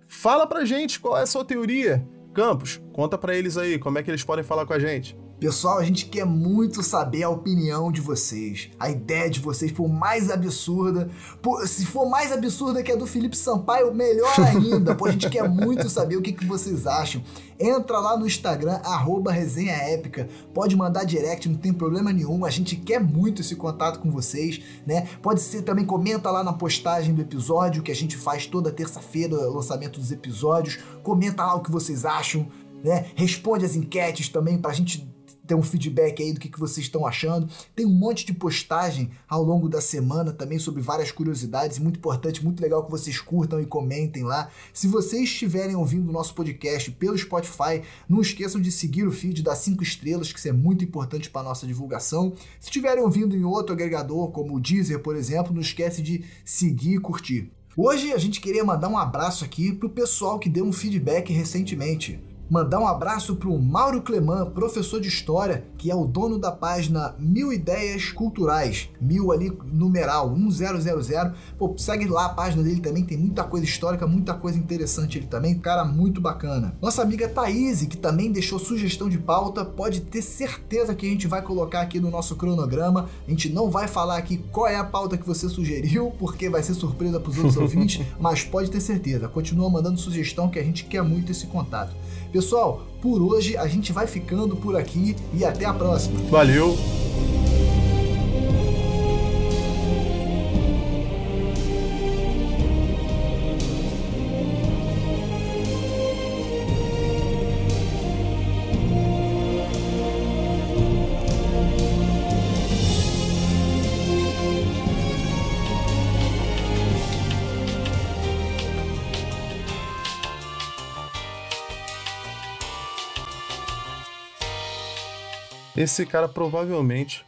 Fala pra gente qual é a sua teoria. Campos, conta pra eles aí como é que eles podem falar com a gente. Pessoal, a gente quer muito saber a opinião de vocês, a ideia de vocês, por mais absurda. Por, se for mais absurda que a do Felipe Sampaio, melhor ainda. Pô, a gente quer muito saber o que, que vocês acham. Entra lá no Instagram, arroba resenha épica. Pode mandar direct, não tem problema nenhum. A gente quer muito esse contato com vocês, né? Pode ser também, comenta lá na postagem do episódio, que a gente faz toda terça-feira, o lançamento dos episódios. Comenta lá o que vocês acham. Né? Responde as enquetes também pra gente ter um feedback aí do que, que vocês estão achando. Tem um monte de postagem ao longo da semana também sobre várias curiosidades, muito importante, muito legal que vocês curtam e comentem lá. Se vocês estiverem ouvindo o nosso podcast pelo Spotify, não esqueçam de seguir o feed das 5 estrelas, que isso é muito importante para nossa divulgação. Se estiverem ouvindo em outro agregador, como o Deezer, por exemplo, não esquece de seguir e curtir. Hoje a gente queria mandar um abraço aqui pro pessoal que deu um feedback recentemente. Mandar um abraço pro Mauro Cleman, professor de história, que é o dono da página Mil Ideias Culturais. Mil ali, numeral 1000. Pô, segue lá a página dele também, tem muita coisa histórica, muita coisa interessante ele também. Cara, muito bacana. Nossa amiga Thaís, que também deixou sugestão de pauta, pode ter certeza que a gente vai colocar aqui no nosso cronograma. A gente não vai falar aqui qual é a pauta que você sugeriu, porque vai ser surpresa pros outros [LAUGHS] ouvintes, mas pode ter certeza. Continua mandando sugestão que a gente quer muito esse contato. Pessoal, por hoje a gente vai ficando por aqui e até a próxima. Valeu! Esse cara provavelmente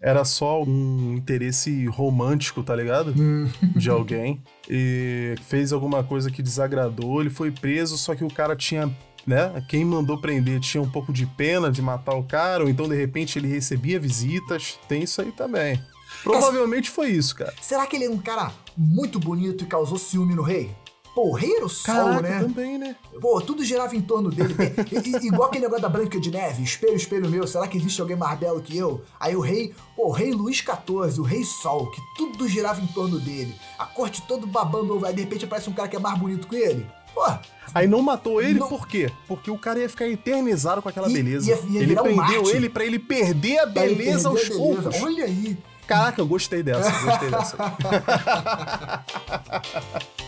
era só um interesse romântico, tá ligado? Hum. De alguém. E fez alguma coisa que desagradou, ele foi preso, só que o cara tinha. Né? Quem mandou prender tinha um pouco de pena de matar o cara, ou então de repente ele recebia visitas. Tem isso aí também. Provavelmente foi isso, cara. Será que ele é um cara muito bonito e causou ciúme no rei? Pô, o rei era o sol, né? também, né? Pô, tudo girava em torno dele. I- igual aquele negócio da Branca de Neve, espelho, espelho meu, será que existe alguém mais belo que eu? Aí o rei, pô, o rei Luís XIV, o rei Sol, que tudo girava em torno dele. A corte todo babando ovo, aí de repente aparece um cara que é mais bonito que ele. Pô, Aí não matou ele Não- por quê? Porque o cara ia ficar eternizado com aquela I- beleza. ia- ia ele um prendeu Marte. ele pra ele perder a beleza aos poucos. Olha aí. Caraca, eu gostei dessa, gostei dessa. [LAUGHS]